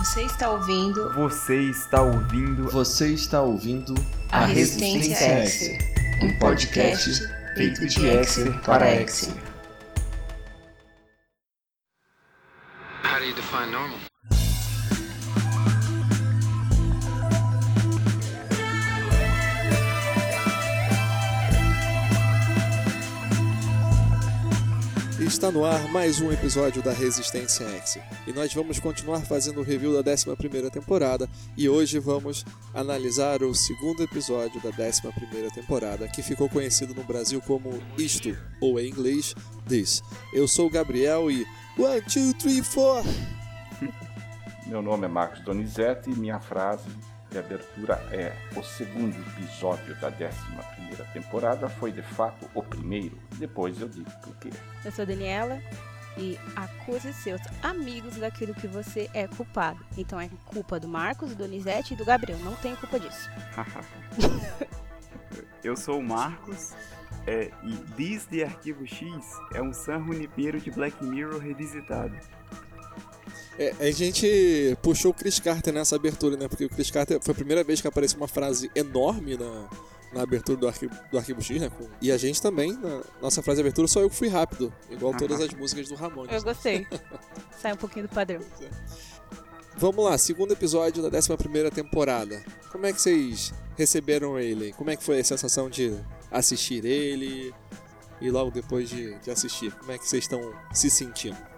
Você está ouvindo. Você está ouvindo. Você está ouvindo A Resistência X, um podcast feito de Exer para Exer. How do you define normal? Está no ar mais um episódio da Resistência X. E nós vamos continuar fazendo o review da 11 temporada e hoje vamos analisar o segundo episódio da 11 temporada, que ficou conhecido no Brasil como Isto, ou em inglês, This. Eu sou o Gabriel e. One, two, three, four! Meu nome é Marcos Donizete e minha frase de abertura é: O segundo episódio da 11 temporada foi de fato o primeiro. Depois eu digo por quê. Eu sou Daniela e acuse seus amigos daquilo que você é culpado. Então é culpa do Marcos, do Donizete e do Gabriel. Não tem culpa disso. Eu sou o Marcos. É, e This de Arquivo X é um San Junipero de Black Mirror revisitado. É, a gente puxou o Chris Carter nessa abertura, né? Porque o Chris Carter foi a primeira vez que apareceu uma frase enorme na, na abertura do arquivo, do arquivo X, né? E a gente também, na nossa frase de abertura, só eu que fui rápido, igual todas as músicas do Ramones. Eu gostei. Sai um pouquinho do padrão. Vamos lá, segundo episódio da 11 temporada. Como é que vocês receberam ele? Como é que foi a sensação de assistir ele e logo depois de, de assistir? Como é que vocês estão se sentindo?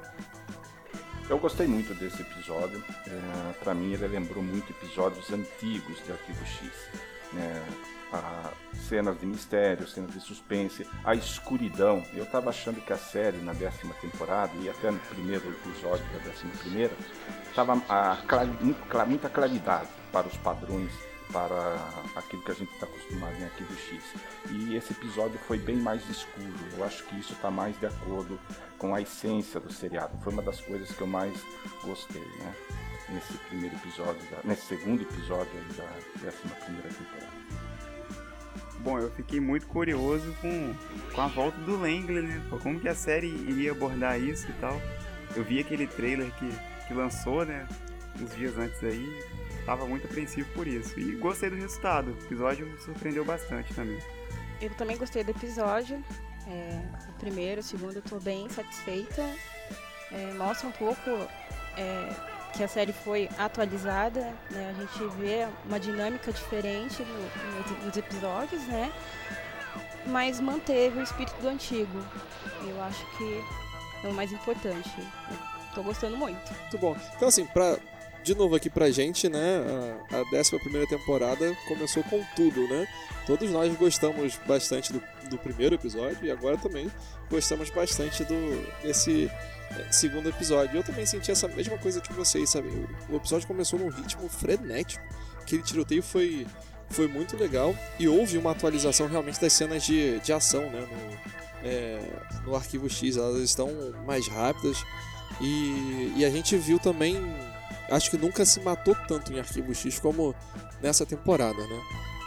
Eu gostei muito desse episódio. É, para mim, ele lembrou muito episódios antigos de Arquivo X. né? Cenas de mistério, cenas de suspense, a escuridão. Eu estava achando que a série na décima temporada e até no primeiro episódio da décima primeira estava muita claridade para os padrões, para aquilo que a gente está acostumado em Arquivo X. E esse episódio foi bem mais escuro. Eu acho que isso está mais de acordo com a essência do seriado. Foi uma das coisas que eu mais gostei, né? Nesse primeiro episódio, da- nesse segundo episódio aí da décima primeira temporada. Bom, eu fiquei muito curioso com, com a volta do Langley, né? Como que a série iria abordar isso e tal. Eu vi aquele trailer que, que lançou, né? Uns dias antes aí. Tava muito apreensivo por isso. E gostei do resultado. O episódio me surpreendeu bastante também. Eu também gostei do episódio. É, o primeiro, o segundo, eu tô bem satisfeita. É, mostra um pouco é, que a série foi atualizada, né? A gente vê uma dinâmica diferente no- nos, episódios, né? Mas manteve o espírito do antigo. Eu acho que é o mais importante. Tô gostando muito. Muito bom. Então, assim, pra, de novo aqui pra gente, né? A, a 11 temporada começou com tudo, né? Todos nós gostamos bastante do, do primeiro episódio e agora também gostamos bastante do desse eh, segundo episódio. Eu também senti essa mesma coisa que vocês, sabe? O, episódio começou num ritmo frenético. Aquele tiroteio foi, foi muito legal e houve uma atualização realmente das cenas de, de ação, né? No, eh, no arquivo X, elas estão mais rápidas. E, e a gente viu também. Acho que nunca se matou tanto em Arquivo X como nessa temporada, né?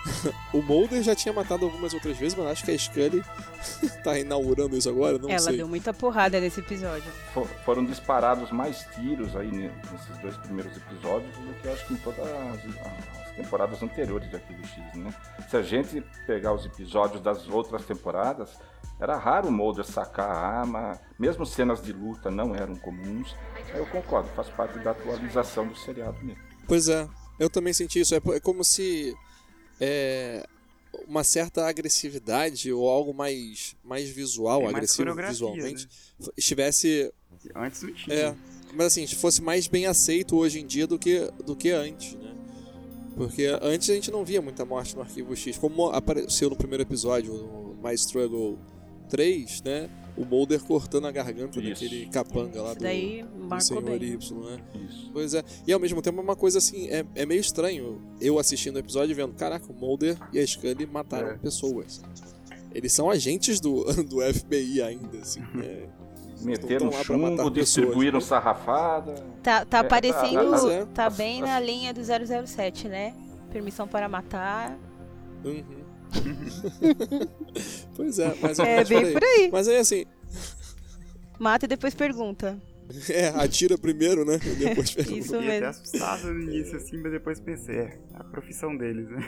o Mulder já tinha matado algumas outras vezes, mas acho que a Scully tá inaugurando isso agora, não Ela sei. deu muita porrada nesse episódio. For- foram disparados mais tiros aí ne- nesses dois primeiros episódios do que eu acho que em todas as, as temporadas anteriores de Arquivo X, né? Se a gente pegar os episódios das outras temporadas, era raro o Mulder sacar a arma, mesmo cenas de luta não eram comuns. Eu concordo, faz parte da atualização do seriado mesmo. Pois é, eu também senti isso. É, é como se é, uma certa agressividade ou algo mais, mais visual, Tem agressivo visualmente, f- estivesse Antes não tinha. É, mas assim, fosse mais bem aceito hoje em dia do que, do que antes, né? Porque antes a gente não via muita morte no Arquivo X. Como apareceu no primeiro episódio, no My Struggle 3, né? O Mulder cortando a garganta Isso. daquele capanga lá Isso do, daí do Senhor bem. Y, né? Isso. Pois é. E ao mesmo tempo é uma coisa assim, é, é meio estranho eu assistindo o episódio e vendo, caraca, o Mulder e a Scully mataram É. pessoas. Eles são agentes do, do FBI ainda, assim. é. Meteram lá pra matar chumbo, pessoas, distribuíram né? sarrafada. Tá, tá É, aparecendo, tá- tá- tá as- bem na linha do 007, né? Permissão para matar. Uhum. pois é, mas É mas bem por aí. Mas aí assim, Mata e depois pergunta. É, atira primeiro, né? E depois pergunta. Isso Fiquei até mesmo. assustado no início, assim, mas depois pensei, é, a profissão deles, né?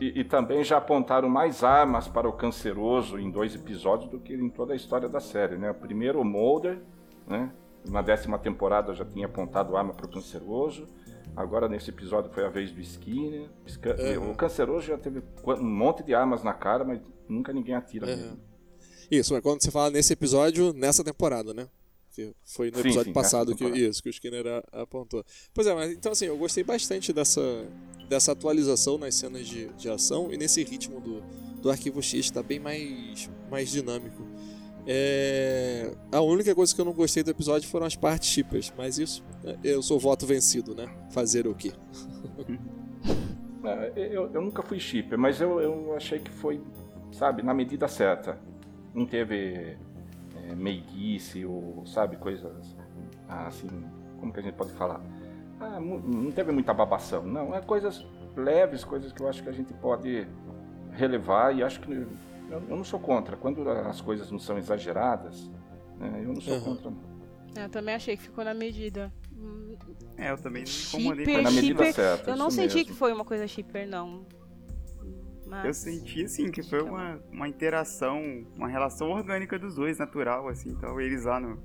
E, e também já apontaram mais armas para o canceroso em dois episódios do que em toda a história da série, né? Primeiro o Mulder, né? Na décima temporada já tinha apontado arma para o canceroso. Agora nesse episódio foi a vez do Skinner. Sca- Uhum. O canceroso já teve um monte de armas na cara, mas nunca ninguém atira Uhum. nele. Isso, mas quando você fala nesse episódio, nessa temporada, né? Que foi no Sim, episódio sim, passado que isso que o Skinner a- apontou. Pois é, mas então assim, eu gostei bastante dessa, dessa atualização nas cenas de, de ação e nesse ritmo do, do arquivo X tá bem mais, mais dinâmico. É, a única coisa que eu não gostei do episódio foram as partes chipas, mas isso é, eu sou voto vencido, né? Fazer o quê? É, eu, eu nunca fui shipper, mas eu, eu achei que foi, sabe, na medida certa. Não teve é, meiguice ou, sabe, coisas assim, como que a gente pode falar? Ah, não teve muita babação, não. É coisas leves, coisas que eu acho que a gente pode relevar e acho que eu, eu não sou contra. Quando as coisas não são exageradas, né, eu não sou Uhum. contra. não. Eu também achei que ficou na medida. É, eu também me incomodei Shipper, Foi com na medida shipper, certa. Eu não senti mesmo. que foi uma coisa shipper, não. Mas... Eu senti, assim, que foi uma, uma interação, uma relação orgânica dos dois, natural, assim, tal. Eles lá no,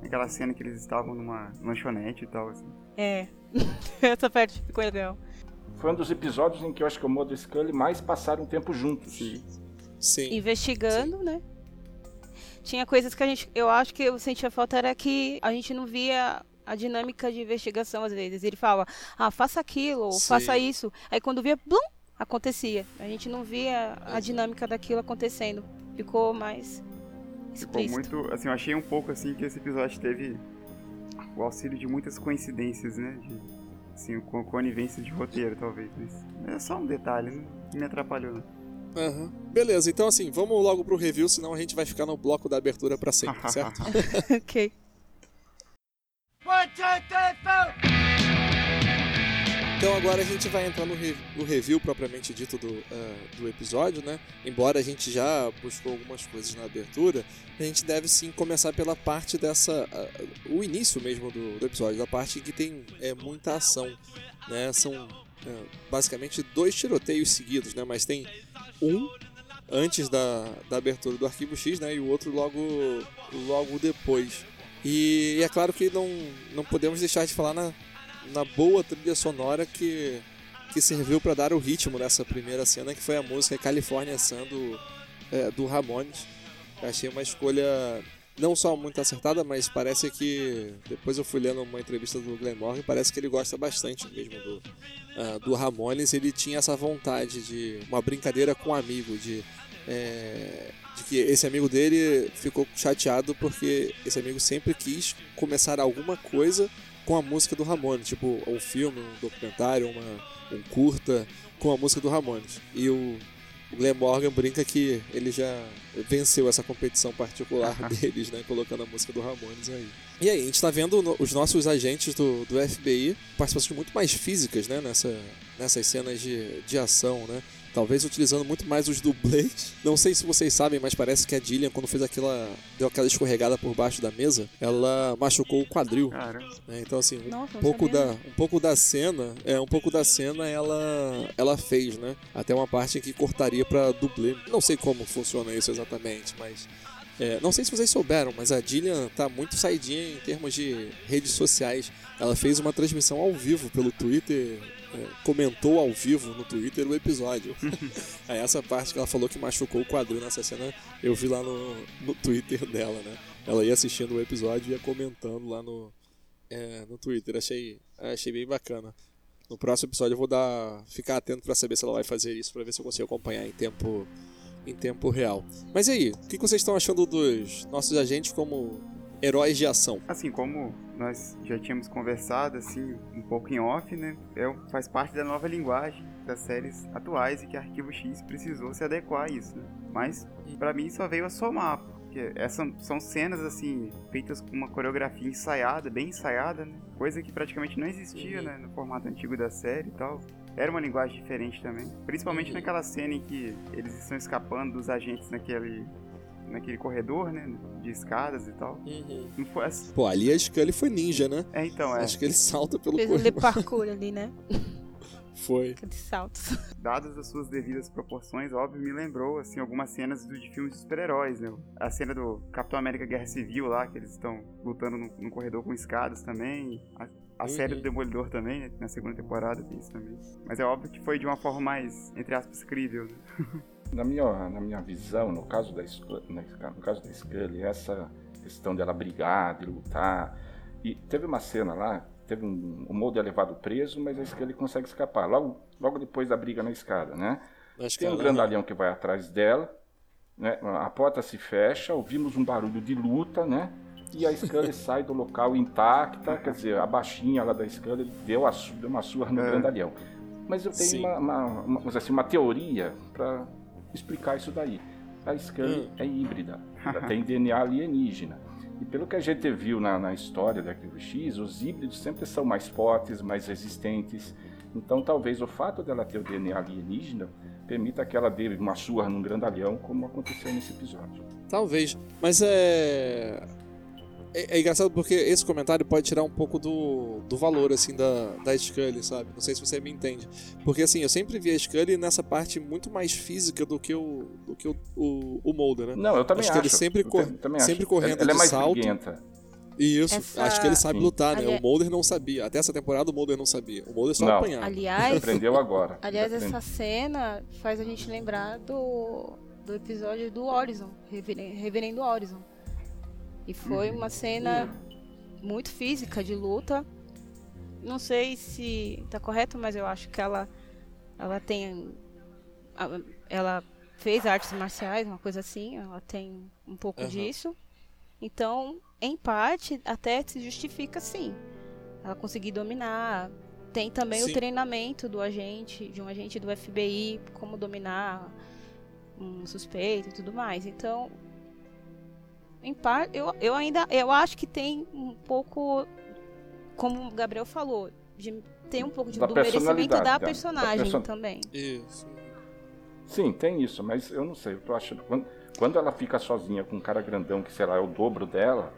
naquela cena que eles estavam numa lanchonete e tal, assim. É. Essa parte ficou legal. Foi um dos episódios em que eu acho que o e Scully mais passaram tempo juntos. Sim. Sim. Investigando, né? Tinha coisas que a gente. Eu acho que eu sentia falta era que a gente não via a dinâmica de investigação às vezes. Ele falava, ah, faça aquilo, ou Sim. faça isso. Aí quando via, blum, acontecia. A gente não via a dinâmica daquilo acontecendo. Ficou mais Ficou explícito. muito, assim, eu achei um pouco, assim, que esse episódio teve o auxílio de muitas coincidências, né? De, assim, com conivência de roteiro, talvez. Mas é só um detalhe, não não me atrapalhou, Aham. Beleza, então assim, vamos logo pro review, senão a gente vai ficar no bloco da abertura pra sempre, certo? ok. Então agora a gente vai entrar no, re- no review propriamente dito do, ah, do episódio, né? Embora a gente já buscou algumas coisas na abertura, a gente deve sim começar pela parte dessa. ah, o início mesmo do, do episódio, da parte que tem é, muita ação. Né? São basicamente dois tiroteios seguidos, né? Mas tem um antes da, da abertura do arquivo X, né? E o outro logo, logo depois. E, é claro que não, não podemos deixar de falar na, na boa trilha sonora que, que serviu para dar o ritmo dessa primeira cena, que foi a música California Sun do, é, do Ramones. Achei uma escolha não só muito acertada, mas parece que depois eu fui lendo uma entrevista do Glenn Morgan, parece que ele gosta bastante mesmo do, ah, do Ramones. Ele tinha essa vontade de uma brincadeira com um amigo, de é, de que esse amigo dele ficou chateado porque esse amigo sempre quis começar alguma coisa com a música do Ramones, tipo um filme, um documentário, uma, um curta com a música do Ramones. E o, o Glenn Morgan brinca que ele já venceu essa competição particular deles, né, colocando a música do Ramones aí. E aí, a gente tá vendo no- os nossos agentes do, do FBI participações muito mais físicas, né, nessa, nessas cenas de, de ação, né? Talvez utilizando muito mais os dublês. Não sei se vocês sabem, mas parece que a Dillian, quando fez aquela. deu aquela escorregada por baixo da mesa, ela machucou o quadril. Né? Então, assim, um Nossa, pouco da um pouco da cena é um pouco da cena ela ela fez né até uma parte em que cortaria pra dublê não sei como funciona isso exatamente mas é, não sei se vocês souberam mas a Dillian tá muito saidinha em termos de redes sociais ela fez uma transmissão ao vivo pelo Twitter é, comentou ao vivo no Twitter o episódio aí essa parte que ela falou que machucou o quadril nessa cena eu vi lá no, no Twitter dela né ela ia assistindo o episódio e ia comentando lá no é, no Twitter. Achei, achei bem bacana. No próximo episódio eu vou dar, ficar atento para saber se ela vai fazer isso, para ver se eu consigo acompanhar em tempo, em tempo real. Mas e aí, o que vocês estão achando dos nossos agentes como heróis de ação? Assim, como nós já tínhamos conversado, assim, um pouco em off, né? É, faz parte da nova linguagem das séries atuais e que Arquivo X precisou se adequar a isso, né? Mas, pra mim, só veio a somar, porque essas são cenas, assim, feitas com uma coreografia ensaiada, bem ensaiada, né? Coisa que praticamente não existia, né? No formato antigo da série e tal. Era uma linguagem diferente também. Principalmente Uhum. naquela cena em que eles estão escapando dos agentes naquele naquele corredor, né? De escadas e tal. Uhum. Não foi assim. Pô, ali a Scully foi ninja, né? É, então, é. Acho que ele salta pelo Fez corredor. de parkour ali, né? Foi. Aqueles saltos. Dadas as suas devidas proporções, óbvio, me lembrou, assim, algumas cenas do, de filmes de super-heróis, né? A cena do Capitão América Guerra Civil lá, que eles estão lutando no, no corredor com escadas também. A, a Uhum. série do Demolidor também, né? Na segunda temporada tem isso também. Mas é óbvio que foi de uma forma mais, entre aspas, crível, né? Na minha, na minha visão, no caso da no caso da Scully, essa questão dela brigar, de lutar. E teve uma cena lá, teve um, o Mulder é levado preso, mas a Scully consegue escapar. Logo, logo depois da briga na escada, né? Acho Tem um grandalhão que vai atrás dela, né? A porta se fecha, ouvimos um barulho de luta, né? E a Scully sai do local intacta, quer dizer, a baixinha lá da Scully deu, a, deu uma surra no É. grandalhão. Mas eu tenho uma, uma, uma, assim, uma teoria para explicar isso daí. A Scully Hum. é híbrida, ela tem DNA alienígena. E pelo que a gente viu na, na história da Arquivo X, os híbridos sempre são mais fortes, mais resistentes. Então talvez o fato dela ter o DNA alienígena permita que ela dê uma surra num grandalhão, como aconteceu nesse episódio. Talvez. Mas é... é. é engraçado porque esse comentário pode tirar um pouco do, do valor, assim, da, da Scully, sabe? Não sei se você me entende. Porque, assim, eu sempre vi a Scully nessa parte muito mais física do que o, do que o, o, o Mulder, né? Não, eu também Acho acho. que ele sempre Eu cor- tam- também sempre acho. correndo ela, ela é de mais salto. briguenta. E isso, Essa- acho que ele sabe Sim. lutar, né? Ali- O Mulder não sabia. Até essa temporada o Mulder não sabia. O Mulder só Não. apanhava. Aliás, Aprendeu agora. aliás, essa cena faz a gente lembrar do, do episódio do Horizon, Reveren- Reverendo Horizon. E foi uma cena muito física de luta. Não sei se tá correto, mas eu acho que ela ela tem ela fez artes marciais, uma coisa assim, ela tem um pouco Aham. disso. Então, em parte, até se justifica sim. Ela conseguir dominar. Tem também Sim. o treinamento do agente, de um agente do FBI, como dominar um suspeito e tudo mais. Então, em parte, eu, eu ainda eu acho que tem um pouco, como o Gabriel falou, de, tem um pouco de, Da do merecimento da dela, da personagem person- também. Isso. Sim, tem isso, mas eu não sei, eu tô achando. Quando, quando ela fica sozinha com um cara grandão que, sei lá, é o dobro dela,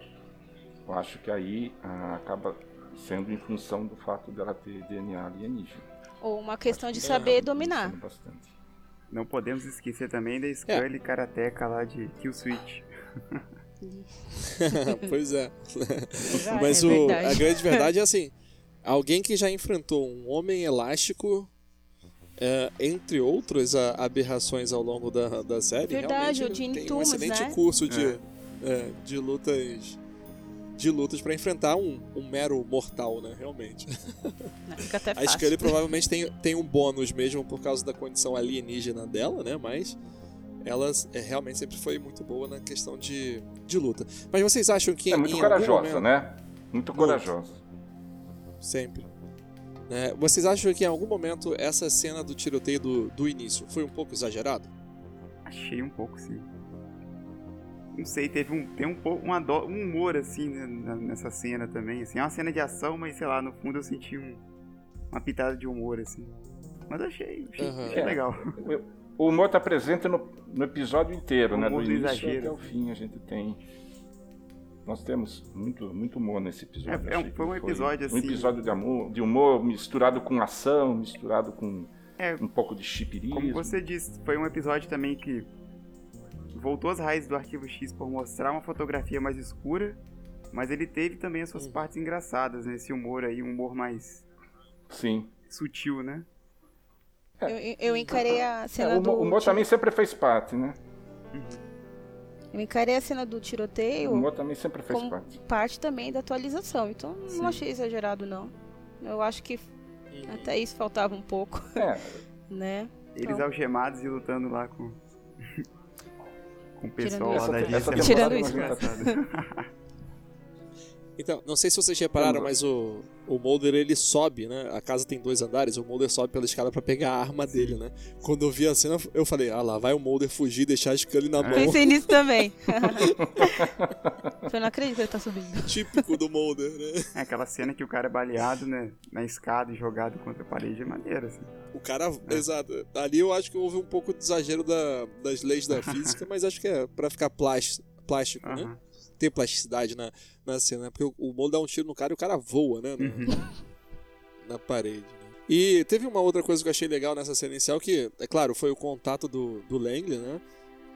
eu acho que aí ah, acaba sendo em função do fato dela ter DNA alienígena. Ou uma questão de Acho que saber é, dominar. bastante. Não podemos esquecer também É. da Scully Karateka lá de Kill Switch. pois é. É Mas o, a grande verdade é assim: alguém que já enfrentou um homem elástico, é, entre outras aberrações ao longo da, da série, Verdade, realmente o Gene tem um Thomas, excelente né? curso de, é, de lutas. De lutas para enfrentar um, um mero mortal, né? Realmente. Não, fica até A fácil. Scully provavelmente tem, tem um bônus mesmo por causa da condição alienígena dela, né? Mas ela é, realmente sempre foi muito boa na questão de, de luta. Mas vocês acham que É muito em algum corajosa, momento- né? Muito corajosa. Sempre. Né? Vocês acham que em algum momento essa cena do tiroteio do, do início foi um pouco exagerado? Achei um pouco, sim. Não sei, teve um, tem um pouco uma um humor assim né, nessa cena também. Assim, é uma cena de ação, mas sei lá, no fundo eu senti um- uma pitada de humor assim. Mas eu achei, achei, Aham. achei É. legal. O humor está presente no, no episódio inteiro, O né? Do início exagero. até o fim a gente tem. Nós temos muito, muito humor nesse episódio. É, é um- foi um episódio, Um assim- episódio de, amor, de humor misturado com ação, misturado com É, um pouco de chipirismo. Como você disse, foi um episódio também que voltou às raízes do Arquivo X por mostrar uma fotografia mais escura, mas ele teve também as suas partes engraçadas, né? Esse humor aí, um humor mais Sim. sutil, né? Eu, eu encarei a É, cena o do. o tiro- também sempre fez parte, né? Eu encarei a cena do tiroteio O humor também sempre fez como parte. parte também da atualização. Então Sim. não achei exagerado, não. Eu acho que até isso faltava um pouco, É, né? Eles Então. algemados e lutando lá com. com o pessoal Tirando lá isso. da Essa- agência. era Tirando isso. Então, não sei se vocês repararam, mas o, o Mulder ele sobe, né? A casa tem dois andares, o Mulder sobe pela escada para pegar a arma dele, né? Quando eu vi a cena, eu falei, ah lá, vai o Mulder fugir e deixar a Scully na mão. Pensei nisso também. eu não acredito que ele tá subindo. Típico do Mulder, né? É aquela cena que o cara é baleado, né? Na escada e jogado contra a parede é maneira, assim. O cara, é. exato. Ali eu acho que houve um pouco de exagero da, das leis da física, mas acho que é para ficar plástico, plástico né? Ter plasticidade na, na cena, né? Porque o, o Mulder dá um tiro no cara e o cara voa, né? Na, uhum. na parede. Né? E teve uma outra coisa que eu achei legal nessa cena inicial, que, é claro, foi o contato do, do Langley, né?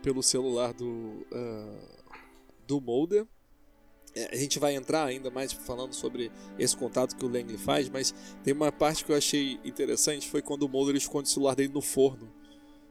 Pelo celular do, uh, do Mulder. É, a gente vai entrar ainda mais falando sobre esse contato que o Langley faz, mas tem uma parte que eu achei interessante, foi quando o Mulder esconde o celular dele no forno,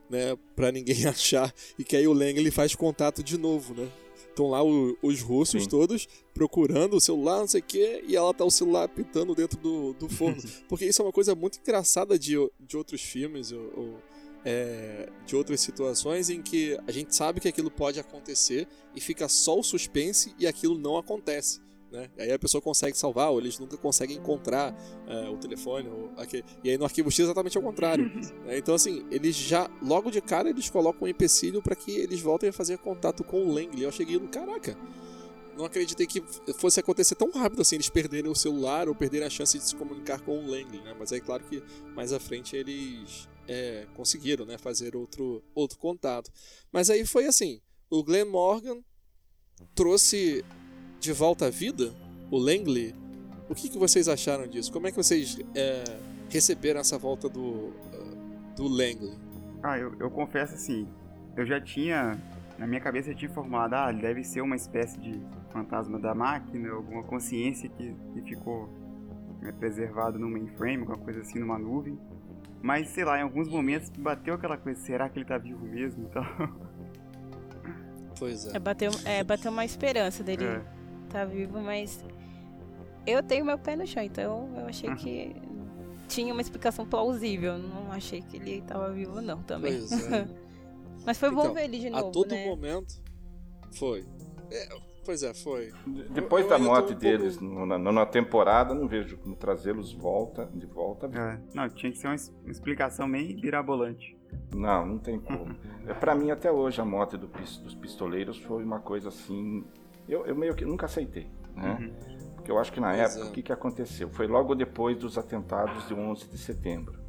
né, para ninguém achar, e que aí o Langley faz contato de novo, né? Estão lá o, os russos Sim. todos procurando o celular, não sei o quê, e ela tá o celular pitando dentro do, do forno. Porque isso é uma coisa muito engraçada de, de outros filmes, ou, ou é, de outras situações em que a gente sabe que aquilo pode acontecer e fica só o suspense e aquilo não acontece. Né? Aí a pessoa consegue salvar, ou eles nunca conseguem encontrar é, o telefone. Ou aquele... E aí no arquivo X é exatamente ao contrário. né? Então, assim, eles já, logo de cara, eles colocam um empecilho para que eles voltem a fazer contato com o Langley. Eu cheguei no caraca. Não acreditei que fosse acontecer tão rápido assim, eles perderem o celular ou perderem a chance de se comunicar com o Langley, né? Mas é claro que mais à frente eles é, conseguiram né, fazer outro, outro contato. Mas aí foi assim: o Glenn Morgan trouxe de volta à vida o Langley. O que, que vocês acharam disso? Como é que vocês é, receberam essa volta do, uh, do Langley? Ah, eu, eu confesso assim, eu já tinha, na minha cabeça eu tinha formado, ah, deve ser uma espécie de fantasma da máquina, alguma consciência que, que ficou né, preservado no mainframe, alguma coisa assim, numa nuvem. Mas, sei lá, em alguns momentos bateu aquela coisa, será que ele tá vivo mesmo então... Pois é. é bateu, é, bateu uma esperança dele é. Tá vivo, mas eu tenho meu pé no chão, então eu achei uhum. que tinha uma explicação plausível. Não achei que ele tava vivo, não, também. Pois é. mas foi então, bom ver ele de novo. A todo né? momento. Foi. É, Pois é, foi. Depois eu, da morte um deles pouco... na, na, temporada, não vejo como trazê-los volta, de volta. É, não, tinha que ser uma, uma explicação meio mirabolante. Não, não tem como. é, para mim, até hoje, a morte do, dos pistoleiros foi uma coisa assim. Eu, eu meio que nunca aceitei, né? Uhum. Porque eu acho que na pois época, é. o que, que aconteceu? Foi logo depois dos atentados de 11 de setembro.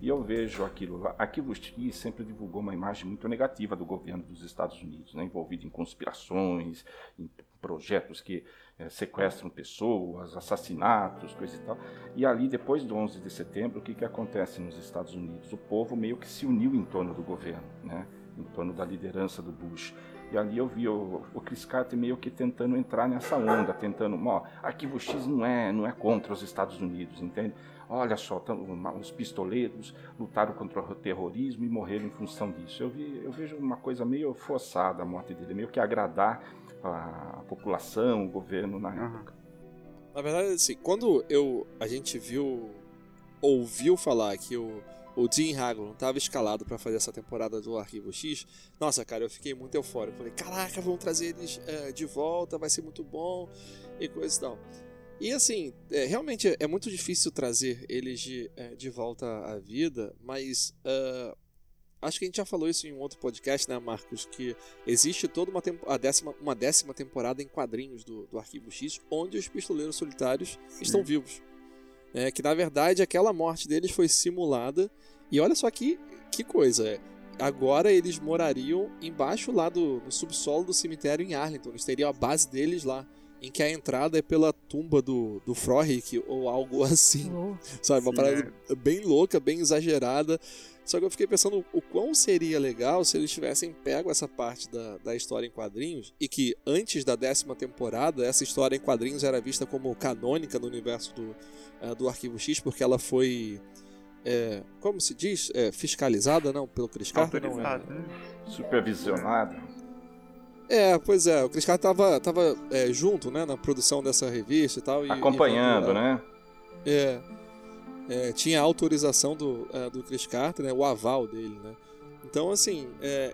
E eu vejo aquilo lá. Arquivo X sempre divulgou uma imagem muito negativa do governo dos Estados Unidos, né, envolvido em conspirações, em projetos que é, sequestram pessoas, assassinatos, coisa e tal. E ali, depois do 11 de setembro, o que, que acontece nos Estados Unidos? O povo meio que se uniu em torno do governo, né, em torno da liderança do Bush. E ali eu vi o, o Chris Carter meio que tentando entrar nessa onda, tentando, ó, Arquivo X não é, não é contra os Estados Unidos, entende? Olha só, os pistoleiros lutaram contra o terrorismo e morreram em função disso. Eu, vi, eu vejo uma coisa meio forçada a morte dele, meio que agradar a população, o governo na época. Na verdade, assim, quando eu, a gente viu, ouviu falar que o, o Jim Haglund estava escalado para fazer essa temporada do Arquivo X, nossa, cara, eu fiquei muito eufórico. Falei, caraca, vão trazer eles é, de volta, vai ser muito bom e coisa e tal. E assim, é, realmente é, muito difícil trazer eles de, é, de volta à vida, mas uh, acho que a gente já falou isso em um outro podcast, né, Marcos? Que existe toda uma, a décima, uma décima temporada em quadrinhos do, do Arquivo X, onde os pistoleiros solitários Sim. estão vivos. É, que na verdade aquela morte deles foi simulada. E olha só que, que coisa. É, agora eles morariam embaixo lá do no subsolo do cemitério em Arlington. Eles teriam a base deles lá em que a entrada é pela tumba do, do Frohlich ou algo assim. Oh, sabe? Uma sim, parada é. bem louca, bem exagerada. Só que eu fiquei pensando o quão seria legal se eles tivessem pego essa parte da, da história em quadrinhos e que antes da décima temporada essa história em quadrinhos era vista como canônica no universo do, uh, do Arquivo X, porque ela foi. É, como se diz? É, fiscalizada, não? Pelo Chris Carter? Não, é, né? Supervisionada. É, pois é, o Chris Carter tava, tava é, junto, né, na produção dessa revista e tal. E, Acompanhando, e, né? É, é, tinha a autorização do, é, do Chris Carter, né, o aval dele, né. Então, assim, é,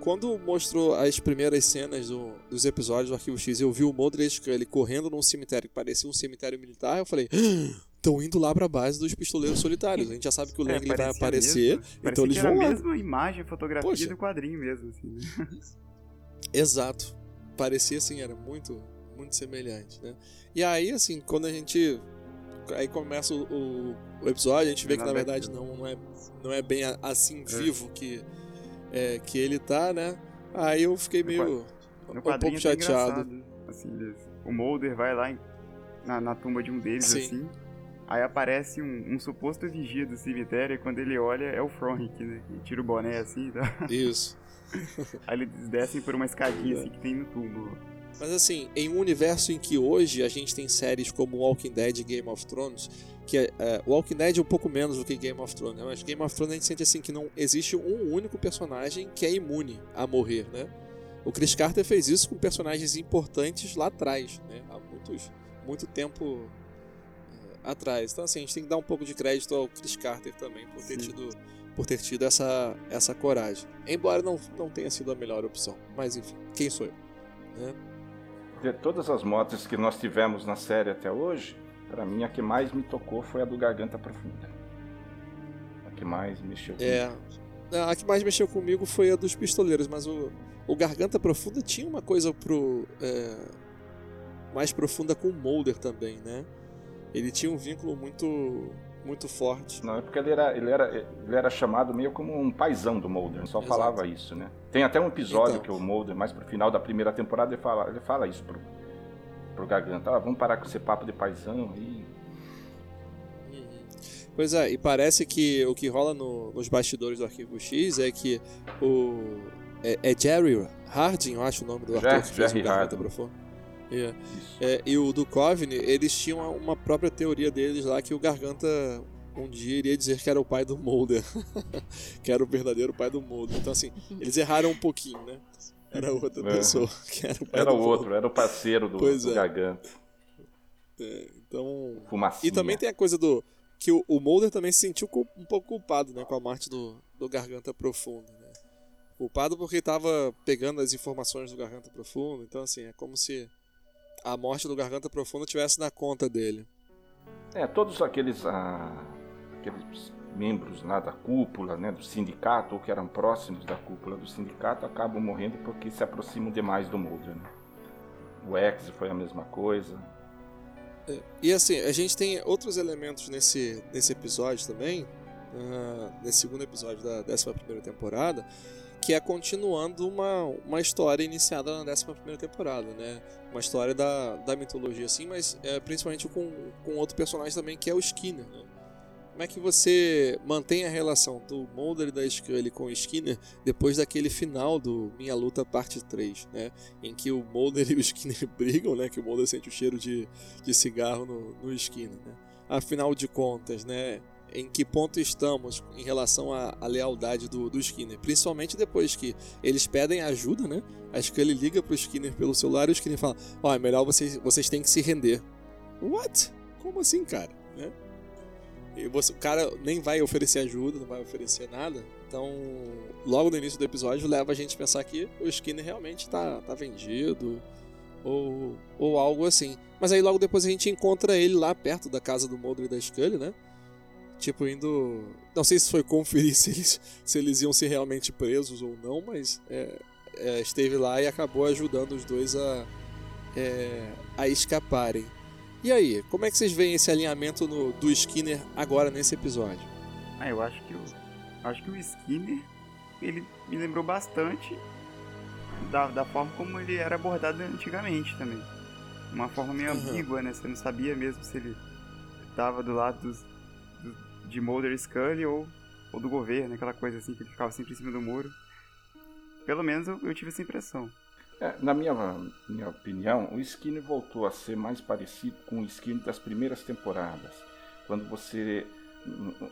quando mostrou as primeiras cenas do, dos episódios do Arquivo X, eu vi o Mulder e Scully correndo num cemitério que parecia um cemitério militar, eu falei, estão indo lá pra base dos pistoleiros solitários. A gente já sabe que o É, Langley vai parecia aparecer, mesmo. então eles vão a lá. mesma imagem, fotografia Poxa. do quadrinho mesmo, assim. né? Exato. Parecia assim, era muito, muito semelhante, né? E aí, assim, quando a gente. Aí começa o, o- episódio, a gente vê que na verdade não, não, é, não é bem a- assim vivo que, é, que ele tá, né? Aí eu fiquei meio. No um pouco é até chateado. Assim, o Mulder vai lá na, na tumba de um deles, Sim. assim. Aí aparece um, um suposto vigia do cemitério e quando ele olha é o Frohlich, né? E tira o boné assim, tá? Isso. Aí eles descem por uma escadinha assim que tem no túmulo. Mas assim, em um universo em que hoje a gente tem séries como Walking Dead e Game of Thrones, que é, é, Walking Dead é um pouco menos do que Game of Thrones, né? mas Game of Thrones a gente sente assim que não existe um único personagem que é imune a morrer, né? O Chris Carter fez isso com personagens importantes lá atrás, né? Há muitos, muito tempo atrás. Então assim, a gente tem que dar um pouco de crédito ao Chris Carter também por ter Sim. tido por ter tido essa, essa coragem. Embora não, não tenha sido a melhor opção. Mas enfim, quem sou eu? Né? De todas as mortes que nós tivemos na série até hoje, para mim a que mais me tocou foi a do Garganta Profunda. A que mais mexeu comigo. É. A que mais mexeu comigo foi a dos pistoleiros, mas o, o Garganta Profunda tinha uma coisa pro. é, mais profunda com o Mulder também, né? Ele tinha um vínculo muito. muito forte. Não, é porque ele era, ele, era, ele era chamado meio como um paizão do Mulder, só Exato. falava isso, né? Tem até um episódio Então. que o Mulder, mais pro final da primeira temporada, ele fala, ele fala isso pro, pro Garganta. Ah, vamos parar com esse papo de paizão aí. Uhum. Pois é, e parece que o que rola no- nos bastidores do Arquivo X é que o. É, é Jerry Harding, eu acho o nome do Jer- ator que fez Jerry o Garganta Harding. Profunda. É. É, e o do Coveney, eles tinham uma- própria teoria deles lá que o Garganta um dia iria dizer que era o pai do Mulder. que era o verdadeiro pai do Mulder. Então, assim, eles erraram um pouquinho, né? Era outra É. pessoa que era o pai Era o Mulder. outro, era o parceiro do, Pois do é. Garganta. É, então. Fumacinha. E também tem a coisa do. Que o, o Mulder também se sentiu um pouco culpado, né? Com a morte do, do Garganta Profunda, né? Culpado porque tava pegando as informações do Garganta Profunda. Então, assim, é como se a morte do Garganta Profunda tivesse na conta dele. É, todos aqueles, ah, aqueles membros lá da cúpula, né, do sindicato, ou que eram próximos da cúpula do sindicato, acabam morrendo porque se aproximam demais do Mulder. Né? O X foi a mesma coisa. E assim, a gente tem outros elementos nesse, nesse episódio também, ah, nesse segundo episódio da 11 temporada, que é continuando uma, uma história iniciada na 11 temporada, né? Uma história da, da mitologia, assim, mas é, principalmente com, com outro personagem também, que é o Skinner, né? Como é que você mantém a relação do Mulder e da Scully com o Skinner depois daquele final do Minha Luta Parte 3, né? Em que o Mulder e o Skinner brigam, né? Que o Mulder sente o cheiro de, de cigarro no, no Skinner, né? Afinal de contas, né? Em que ponto estamos em relação à, à lealdade do, do Skinner? Principalmente depois que eles pedem ajuda, né? A Scully liga pro Skinner pelo celular e o Skinner fala: Ó, é melhor vocês, vocês têm que se render. What? Como assim, cara? Né? E você, o cara nem vai oferecer ajuda, não vai oferecer nada. Então, logo no início do episódio, leva a gente a pensar que o Skinner realmente tá, tá vendido ou, ou algo assim. Mas aí logo depois a gente encontra ele lá perto da casa do Mulder e da Scully, né? Tipo, indo. Não sei se foi conferir se eles, se eles iam ser realmente presos ou não, mas é, é, esteve lá e acabou ajudando os dois a, é, a escaparem. E aí, como é que vocês veem esse alinhamento no- do Skinner agora nesse episódio? Ah, eu acho que o, acho que o Skinner, ele me lembrou bastante da, da forma como ele era abordado antigamente também. Uma forma meio Uhum. ambígua, né? Você não sabia mesmo se ele estava do lado dos, do- de Mulder e Scully ou, ou do governo, aquela coisa assim, que ele ficava sempre em cima do muro. Pelo menos eu, eu tive essa impressão. É, na minha, minha opinião, o Skinner voltou a ser mais parecido com o Skinner das primeiras temporadas. Quando você.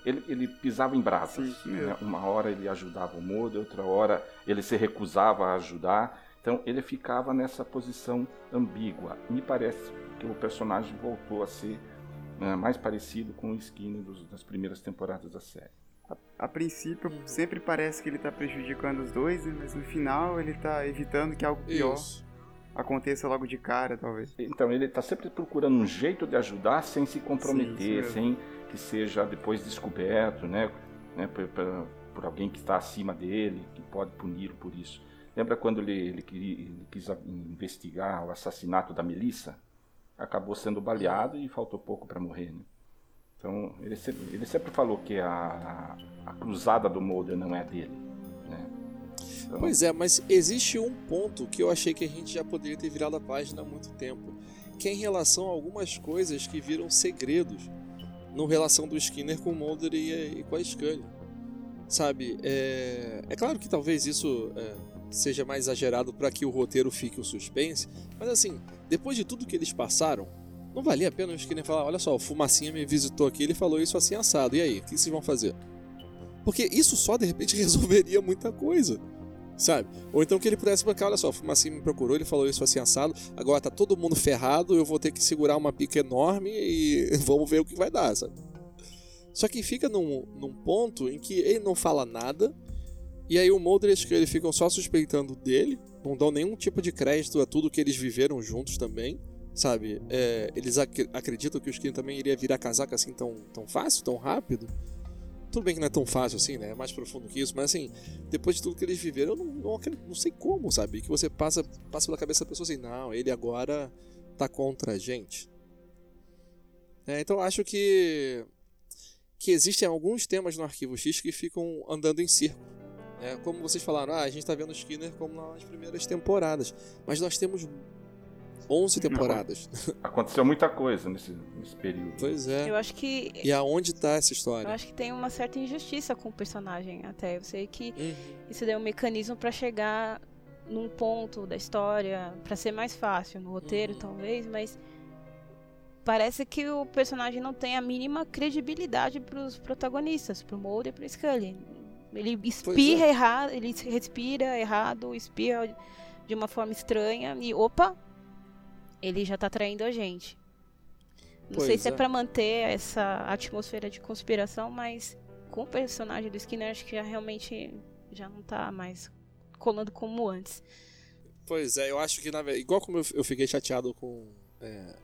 Ele, ele pisava em brasas. Sim, né? Uma hora ele ajudava o Mulder, outra hora ele se recusava a ajudar. Então ele ficava nessa posição ambígua. Me parece que o personagem voltou a ser né, mais parecido com o Skinner dos- das primeiras temporadas da série. A, a princípio, sempre parece que ele tá prejudicando os dois, né? mas no final ele tá evitando que algo pior Isso. aconteça logo de cara, talvez. Então ele está sempre procurando um jeito de ajudar sem se Sim, comprometer, isso sem que seja depois descoberto, né, né por, por- por alguém que está acima dele, que pode puni-lo por isso. Lembra quando ele, ele, queria- ele quis investigar o assassinato da Melissa? Acabou sendo baleado e faltou pouco para morrer, né? Então ele sempre, ele sempre falou que a, a, a cruzada do Mulder não é dele, né? Então, Pois é, mas existe um ponto que eu achei que a gente já poderia ter virado a página há muito tempo, que é em relação a algumas coisas que viram segredos no relação do Skinner com o Mulder e, e com a Scully. Sabe, é, é claro que talvez isso é, seja mais exagerado para que o roteiro fique um suspense, mas assim, depois de tudo que eles passaram, não valia a pena o Skinner falar: olha só, o Fumacinha me visitou aqui, ele falou isso assim assado, e aí, o que vocês vão fazer? Porque isso só de repente resolveria muita coisa sabe? Ou então que ele pudesse bancar, olha só, o Fumacinho me procurou, ele falou isso assim assado, agora tá todo mundo ferrado, eu vou ter que segurar uma pica enorme e vamos ver o que vai dar, sabe? Só que fica num, num ponto em que ele não fala nada, e aí o Mulder e a Scully ficam só suspeitando dele, não dão nenhum tipo de crédito a tudo que eles viveram juntos também, sabe? É, eles ac acreditam que o Skinner também iria virar casaca assim tão, tão fácil, tão rápido. Tudo bem que não é tão fácil assim, né? É mais profundo que isso, mas assim, depois de tudo que eles viveram, eu não, não, não sei como, sabe? Que você passa, passa pela cabeça da pessoa assim, não, ele agora tá contra a gente. É, então acho que, que existem alguns temas no Arquivo X que ficam andando em círculo. É, como vocês falaram, ah, a gente tá vendo o Skinner como nas primeiras temporadas, mas nós temos 11 temporadas. aconteceu muita coisa nesse, nesse período. pois é. Eu acho que. E aonde tá essa Eu história? acho que tem uma certa injustiça com o personagem até. Eu sei que Uhum. isso daí é um mecanismo pra chegar num ponto da história, pra ser mais fácil no roteiro, Uhum. talvez, mas parece que o personagem não tem a mínima credibilidade pros protagonistas, pro Mulder e pro Scully. Ele espirra é. errado, ele respira errado, espirra de uma forma estranha e opa, ele já tá traindo a gente. Não sei Pois se é, é. pra manter essa atmosfera de conspiração, mas com o personagem do Skinner acho que já realmente já não tá mais colando como antes. Pois é, eu acho que, na igual como eu, eu fiquei chateado com, é,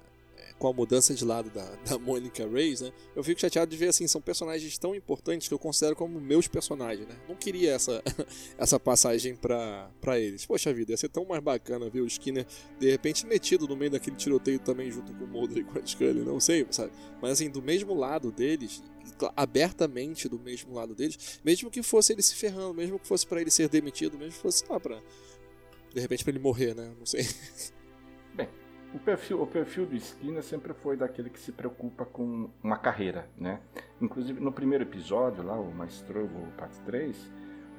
com a mudança de lado da, da Monica Reyes, né? Eu fico chateado de ver, assim, são personagens tão importantes que eu considero como meus personagens, né? Não queria essa, essa passagem pra, pra eles. Poxa vida, ia ser tão mais bacana ver o Skinner, de repente, metido no meio daquele tiroteio também, junto com o Mulder e com a Scully, não sei, sabe? Mas, assim, do mesmo lado deles, abertamente do mesmo lado deles, mesmo que fosse ele se ferrando, mesmo que fosse pra ele ser demitido, mesmo que fosse, lá, pra de repente pra ele morrer, né? Não sei. O perfil, o perfil do Skinner sempre foi daquele que se preocupa com uma carreira, né? Inclusive no primeiro episódio, lá, o Maestro, parte 3,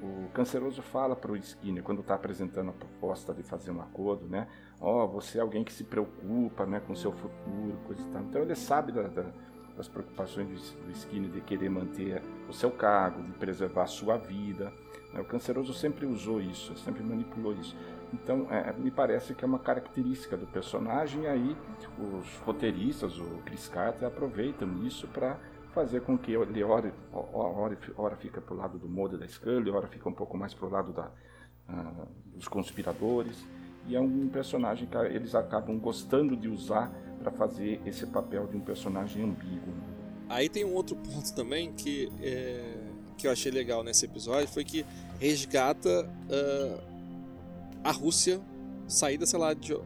o Canceroso fala para o Skinner, quando está apresentando a proposta de fazer um acordo, né? Ó, você é alguém que se preocupa né, com o seu futuro, coisa e tal. Então ele sabe da- da- das preocupações do, do Skinner de querer manter o seu cargo, de preservar a sua vida. né? O Canceroso sempre usou isso, sempre manipulou isso. Então, é, me parece que é uma característica do personagem, e aí os roteiristas, o Chris Carter, aproveitam isso para fazer com que ele ora, ora, ora fica pro lado do Mulder da Scully, ora fica um pouco mais pro lado da, ah, dos conspiradores. E é um personagem que eles acabam gostando de usar para fazer esse papel de um personagem ambíguo. Aí tem um outro ponto também que, é, que eu achei legal nesse episódio, foi que resgata ah, a Rússia saída, sei lá, de,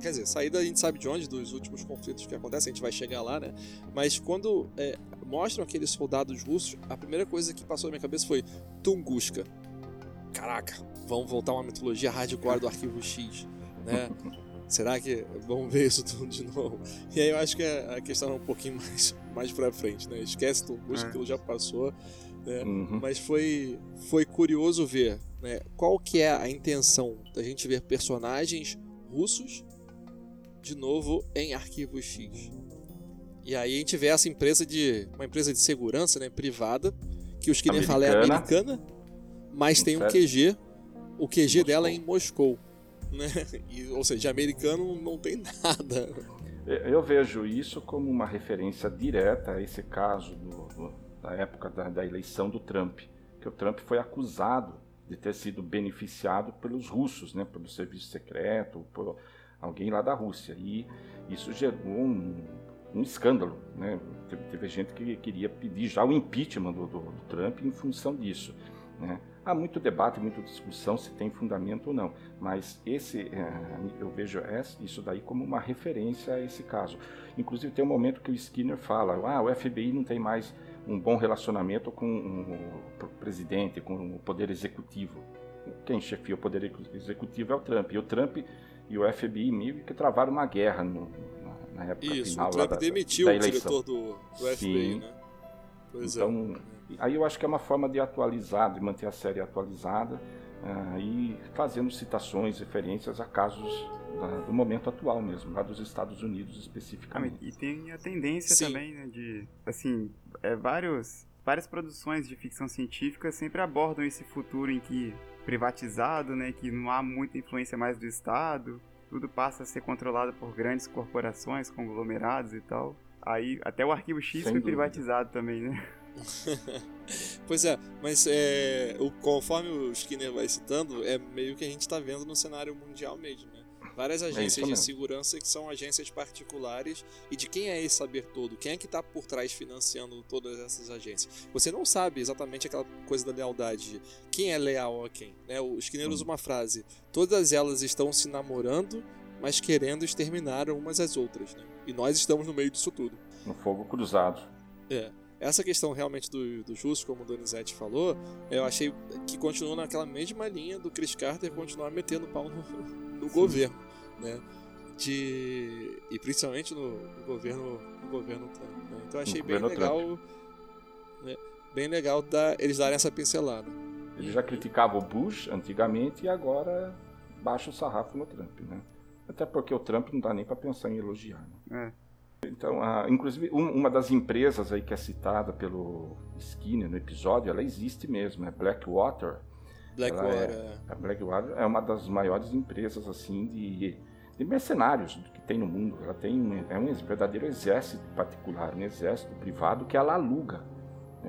quer dizer, saída a gente sabe de onde, dos últimos conflitos que acontecem, a gente vai chegar lá, né? Mas quando é, mostram aqueles soldados russos, a primeira coisa que passou na minha cabeça foi Tunguska. Caraca, vamos voltar uma mitologia hardcore do Arquivo X, né? Será que vamos ver isso tudo de novo? E aí eu acho que a a questão é um pouquinho mais, mais pra frente, né? Esquece Tunguska, É. aquilo já passou, né? Uhum. Mas foi, foi curioso ver né, qual que é a intenção da gente ver personagens russos de novo em Arquivo X. E aí a gente vê essa empresa de. uma empresa de segurança né, privada, que o Skinner fala é Americana. mas tem um. QG. O QG Moscou. dela é em Moscou. Né? E, ou seja, americano não tem nada. Eu vejo isso como uma referência direta a esse caso do, do, da época da, da eleição do Trump, que o Trump foi acusado de ter sido beneficiado pelos russos, né, pelo serviço secreto, por alguém lá da Rússia. E isso gerou um, um escândalo. Né? Teve, teve, gente que queria pedir já o impeachment do, do, do Trump em função disso. Né? Há muito debate, muita discussão se tem fundamento ou não, mas esse é, eu vejo isso daí como uma referência a esse caso. Inclusive tem um momento que o Skinner fala, ah, o FBI não tem mais um bom relacionamento com o presidente, com o poder executivo. Quem chefia o poder executivo é o Trump. E o Trump e o FBI meio que travaram uma guerra no, na, época Isso, final. o Trump da, demitiu da o diretor do, do FBI, né? Pois então, é. aí eu acho que é uma forma de atualizar, de manter a série atualizada uh, e fazendo citações, referências a casos da, do momento atual mesmo, lá dos Estados Unidos especificamente. Ah, e tem a tendência Sim. também, né, de, assim, é, vários, várias produções de ficção científica sempre abordam esse futuro em que privatizado, né, que não há muita influência mais do Estado, tudo passa a ser controlado por grandes corporações, conglomerados e tal. Aí até o Arquivo X Sem foi dúvida. privatizado também, né? Pois é, mas é, o, conforme o Skinner vai citando, é meio que a gente está vendo no cenário mundial mesmo, né? Várias agências de mesmo. segurança que são agências particulares e de quem é esse saber todo? Quem é que está por trás financiando todas essas agências? Você não sabe exatamente aquela coisa da lealdade, de quem é leal a quem. Né? O Skinner usa uma frase: todas elas estão se namorando, mas querendo exterminar umas às outras. Né? E nós estamos no meio disso tudo. No fogo cruzado. É. Essa questão realmente do, do justo, como o Donizete falou, eu achei que continua naquela mesma linha do Chris Carter continuar metendo pau no, no governo, né? De, e principalmente no, no governo no governo Trump. Né? Então eu achei bem legal, né? bem legal da, eles darem essa pincelada. Ele já criticava o Bush antigamente e agora baixa o sarrafo no Trump, né? Até porque o Trump não dá nem para pensar em elogiar. Né? É. Então, a, inclusive, um- uma das empresas aí que é citada pelo Skinner no episódio, ela existe mesmo, é Blackwater. Blackwater. Ela é- A Blackwater é uma das maiores empresas assim de, de mercenários que tem no mundo. Ela tem um- é um verdadeiro exército particular, um exército privado que ela aluga.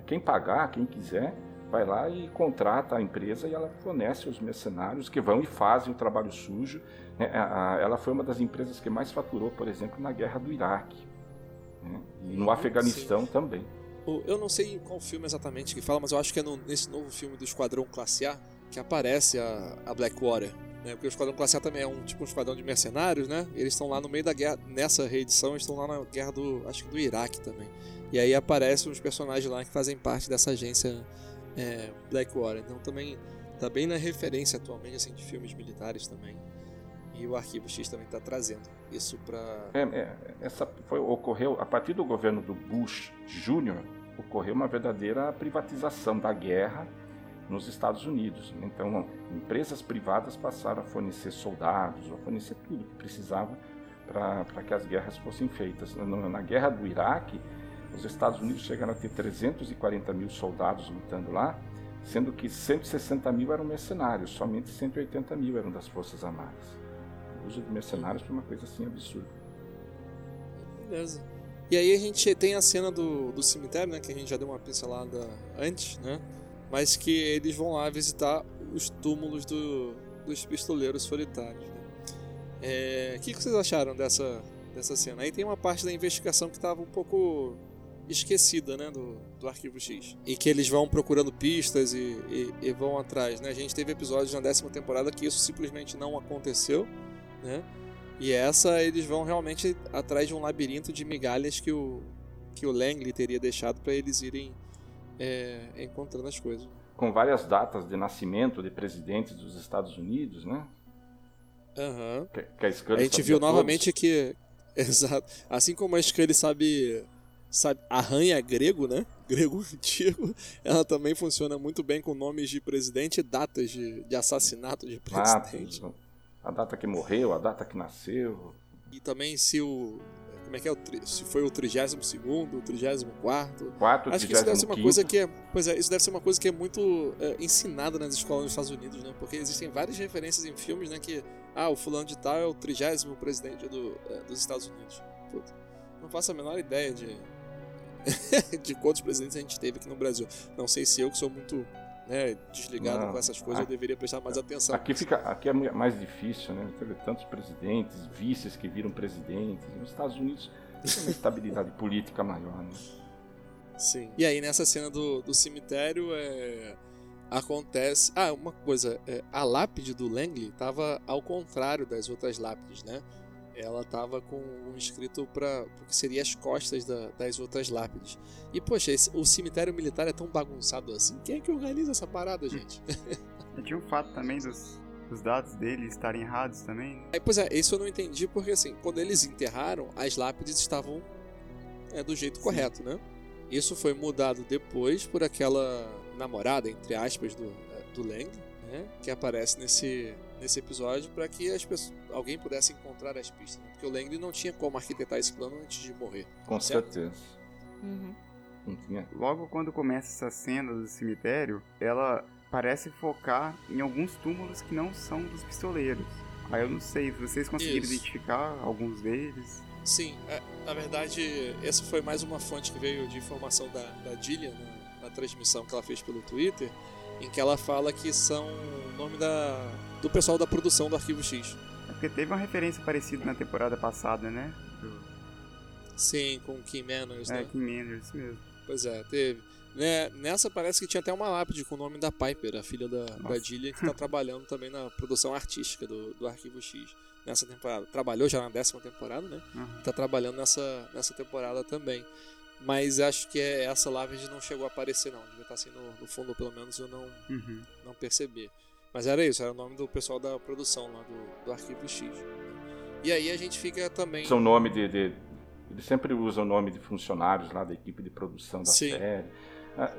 Quem pagar, quem quiser, vai lá e contrata a empresa e ela fornece os mercenários que vão e fazem o trabalho sujo. né? Ela foi uma das empresas que mais faturou, por exemplo, na guerra do Iraque. né? E no. Afeganistão também. Eu não sei qual filme exatamente que fala, mas eu acho que é no- nesse novo filme do Esquadrão Classe A que aparece a, a Blackwater. Né? Porque o Esquadrão Classe A também é um tipo um esquadrão de mercenários, né? Eles estão lá no meio da guerra. Nessa reedição, eles estão lá na guerra do. acho que do Iraque também. E aí aparecem uns personagens lá que fazem parte dessa agência é, Blackwater. Então também tá bem na referência atualmente assim, de filmes militares também. E o Arquivo X também tá trazendo isso pra. É, é, essa foi, ocorreu, a partir do governo do Bush Jr., ocorreu uma verdadeira privatização da guerra nos Estados Unidos. Então, empresas privadas passaram a fornecer soldados, a fornecer tudo que precisava para que as guerras fossem feitas. Na, guerra do Iraque, os Estados Unidos chegaram a ter 340 mil soldados lutando lá, sendo que 160 mil eram mercenários, somente 180 mil eram das Forças Armadas. O uso de mercenários foi uma coisa assim absurda. Beleza. E aí a gente tem a cena do, do cemitério, né? Que a gente já deu uma pincelada antes, né? Mas que eles vão lá visitar os túmulos do, dos pistoleiros solitários. Né? É, O que, que vocês acharam dessa, dessa cena? Aí tem uma parte da investigação que estava um pouco esquecida, né? Do, do Arquivo X. E que eles vão procurando pistas e, e, e vão atrás, né? A gente teve episódios na décima temporada que isso simplesmente não aconteceu, né? E essa eles vão realmente atrás de um labirinto de migalhas que o, que o Langley teria deixado para eles irem é, encontrando as coisas. com várias datas de nascimento de presidentes dos Estados Unidos, né? Que, que a A gente viu todos. novamente que. Exato. Assim como a Scully sabe. sabe arranha grego, né? Grego antigo. Ela também funciona muito bem com nomes de presidente e datas de, de assassinato de presidente. Datas, a data que morreu, a data que nasceu. E também se o. Como é que é Se foi o 32 o 34 Quarto, Acho que isso deve ser uma 35º. coisa que é. Pois é, isso deve ser uma coisa que é muito é, ensinada nas escolas dos Estados Unidos, né? Porque existem várias referências em filmes, né? Que. Ah, o fulano de tal é o trigésimo presidente do, é, dos Estados Unidos. Puta, não faço a menor ideia de. de quantos presidentes a gente teve aqui no Brasil. Não sei se eu que sou muito né, desligado Não. com essas coisas, eu deveria prestar mais atenção. Aqui, fica, aqui é mais difícil, né? Teve tantos presidentes, vices que viram presidentes. Nos Estados Unidos tem uma estabilidade política maior, né? Sim. E aí nessa cena do, do cemitério é, acontece. Ah, uma coisa, é, a lápide do Langley tava ao contrário das outras lápides, né? Ela tava com um escrito para o que seria as costas da- das outras lápides. E poxa, esse- o cemitério militar é tão bagunçado assim. Quem é que organiza essa parada, gente? E tinha o fato também dos, dos dados dele estarem errados também. né? Aí, pois é, isso eu não entendi porque assim, quando eles enterraram, as lápides estavam é, do jeito correto, né? Isso foi mudado depois por aquela namorada, entre aspas, do, é, do Lang, né? Que aparece nesse, nesse episódio para que as pessoas, alguém pudesse encontrar as pistas. Né? Porque o Lang não tinha como arquitetar esse plano antes de morrer. Com Certo. certeza. Uhum. Não tinha. Logo quando começa essa cena do cemitério, ela parece focar em alguns túmulos que não são dos pistoleiros. Aí eu não sei, vocês conseguiram Isso. identificar alguns deles? Sim, é, na verdade, essa foi mais uma fonte que veio de informação da, da Gillian na, na transmissão que ela fez pelo Twitter, em que ela fala que são o nome da, do pessoal da produção do Arquivo X. É porque teve uma referência parecida na temporada passada, né? Do, Sim, com Kim Manners, é, né? Kim Manners, isso mesmo. Pois é, teve. Né, nessa parece que tinha até uma lápide com o nome da Piper, a filha da, da Nossa. Gillian, que está trabalhando também na produção artística do, do Arquivo X nessa temporada. Trabalhou já na décima temporada, né? Aham. tá trabalhando nessa, nessa temporada também. Mas acho que é, essa lápide não chegou a aparecer, não. Devia estar assim no, no fundo, pelo menos eu não, Uhum. não percebi. Mas era isso, era o nome do pessoal da produção lá do, do Arquivo X. E aí a gente fica também. São nome de, de. Eles sempre usam o nome de funcionários lá da equipe de produção da Sim. série. Ah,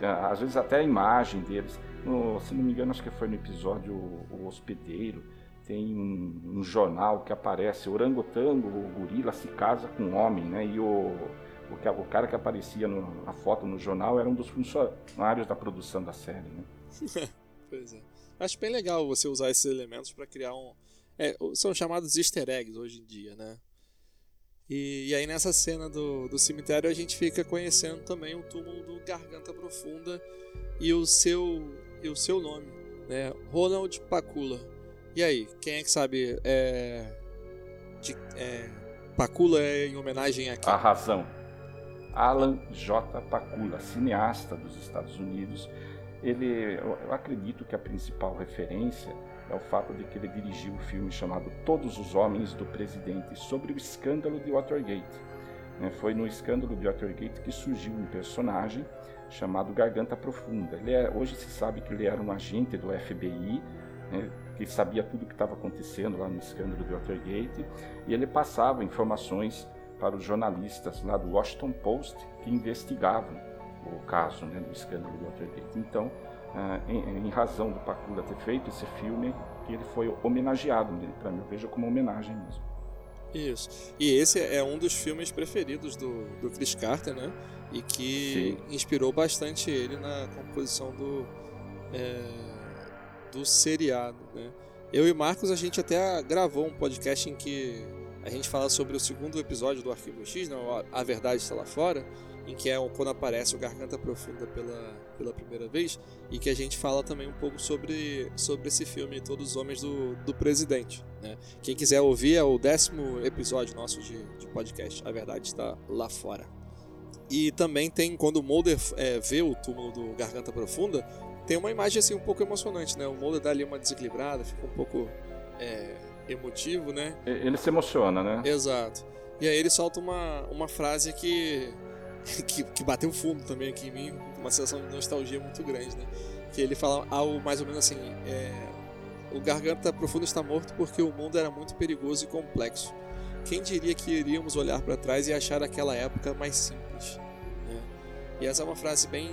ah, Às vezes até a imagem deles. No- se não me engano, acho que foi no episódio O, O Hospedeiro. Tem um, um jornal que aparece orangotango, o gorila se casa com um homem, né? E o, ca- o cara que aparecia no- na foto no jornal era um dos funcionários da produção da série, né? Pois é. Acho bem legal você usar esses elementos para criar um. é, são chamados easter eggs hoje em dia, né? E, e aí nessa cena do, do cemitério a gente fica conhecendo também o túmulo do Garganta Profunda e o seu, e o seu nome, né? Ronald Pacula. E aí, quem é que sabe? É, de, é, Pacula é em homenagem a quem? A razão. Alan J. Pakula, cineasta dos Estados Unidos, ele, eu acredito que a principal referência é o fato de que ele dirigiu o filme chamado Todos os Homens do Presidente, sobre o escândalo de Watergate. né? Foi no escândalo de Watergate que surgiu um personagem chamado Garganta Profunda. Ele é, hoje se sabe que ele era um agente do FBI, né, que sabia tudo o que estava acontecendo lá no escândalo de Watergate, e ele passava informações para os jornalistas lá do Washington Post que investigavam o caso né, do escândalo do Watergate. Então, ah, em, em razão do Pakula ter feito esse filme, que ele foi homenageado, para mim eu vejo como homenagem mesmo. Isso. E esse é um dos filmes preferidos do, do Chris Carter, né? E que inspirou bastante ele na composição do, é, do seriado, né? Eu e Marcos, a gente até gravou um podcast em que a gente fala sobre o segundo episódio do Arquivo X, né? A Verdade Está Lá Fora, em que é quando aparece o Garganta Profunda pela, pela primeira vez, e que a gente fala também um pouco sobre, sobre esse filme Todos os Homens do, do Presidente, né? Quem quiser ouvir é o décimo episódio nosso de, de podcast. A verdade está lá fora. E também tem, quando o Mulder é, vê o túmulo do Garganta Profunda, tem uma imagem assim um pouco emocionante, né? O Mulder dá ali uma desequilibrada, fica um pouco é, emotivo, né? Ele se emociona, né? Exato. E aí ele solta uma, uma frase que, que, que bateu fundo também aqui em mim, uma sensação de nostalgia muito grande, né? Que ele fala algo mais ou menos assim: é, O Garganta Profunda está morto porque o mundo era muito perigoso e complexo. Quem diria que iríamos olhar para trás e achar aquela época mais simples? né? E essa é uma frase bem,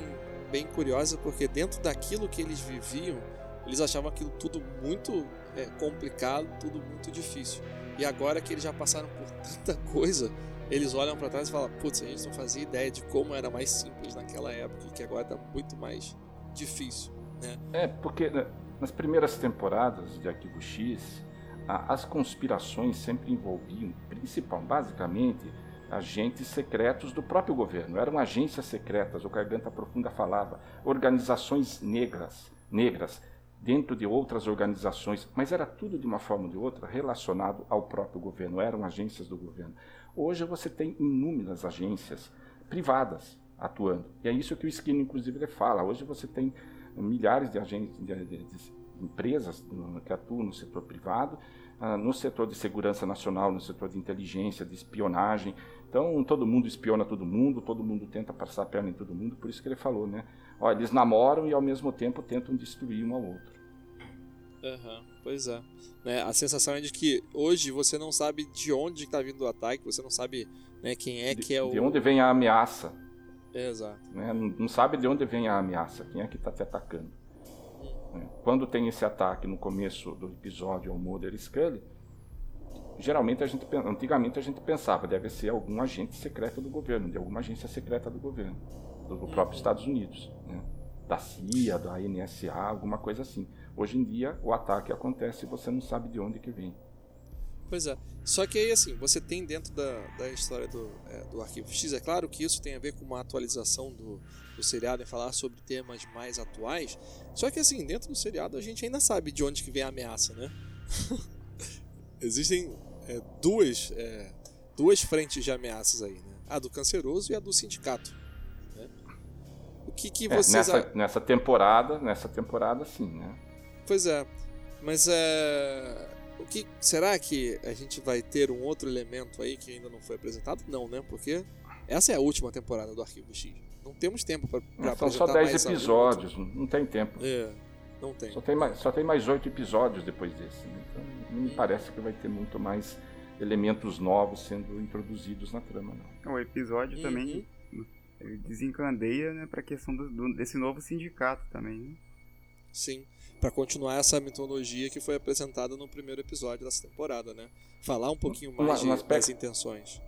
bem curiosa porque dentro daquilo que eles viviam, eles achavam aquilo tudo muito é, complicado, tudo muito difícil. E agora que eles já passaram por tanta coisa, eles olham para trás e falam: putz, a gente não fazia ideia de como era mais simples naquela época e que agora está muito mais difícil, né? É, porque né, nas primeiras temporadas de Arquivo X, as conspirações sempre envolviam, principal, basicamente, agentes secretos do próprio governo, eram agências secretas, o Garganta Profunda falava, organizações negras, negras, dentro de outras organizações, mas era tudo de uma forma ou de outra relacionado ao próprio governo, eram agências do governo. Hoje você tem inúmeras agências privadas atuando, e é isso que o Skinner, inclusive, fala. Hoje você tem milhares de agências, de, de, de empresas que atuam no setor privado, ah, no setor de segurança nacional, no setor de inteligência, de espionagem. Então, todo mundo espiona todo mundo, todo mundo tenta passar a perna em todo mundo, por isso que ele falou, né? Ó, eles namoram e ao mesmo tempo tentam destruir um ao outro. Uhum, pois é. Né, a sensação é de que hoje você não sabe de onde está vindo o ataque, você não sabe né, quem é de, que é o. De onde vem a ameaça. Exato. Né? Não, sabe de onde vem a ameaça, quem é que está te atacando. Quando tem esse ataque no começo do episódio ao Mulder Scully, geralmente a gente, antigamente a gente pensava deve ser algum agente secreto do governo, de alguma agência secreta do governo, do próprio Estados Unidos, né? da CIA, da NSA, alguma coisa assim. Hoje em dia o ataque acontece e você não sabe de onde que vem. Pois é. Só que aí, assim, você tem dentro da, da história do, é, do Arquivo X, é claro que isso tem a ver com uma atualização do, do seriado em falar sobre temas mais atuais. Só que, assim, dentro do seriado a gente ainda sabe de onde que vem a ameaça, né? Existem é, duas, é, duas frentes de ameaças aí, né? A do canceroso e a do sindicato. Né? O que, que é, vocês... nessa, nessa temporada, nessa temporada, sim, né? Pois é. Mas é o que será que a gente vai ter um outro elemento aí que ainda não foi apresentado? Não, né? Porque essa é a última temporada do Arquivo X. Não temos tempo para São só 10 episódios, não tem tempo. É, não tem. Só tem mais, só tem mais 8 episódios depois desse. Né? Então não me parece que vai ter muito mais elementos novos sendo introduzidos na trama, não. O episódio uhum. também desencandeia, né, para a questão do, do, desse novo sindicato também. Né? Sim para continuar essa mitologia que foi apresentada no primeiro episódio dessa temporada, né? Falar um pouquinho mais um, um aspecto, das intenções.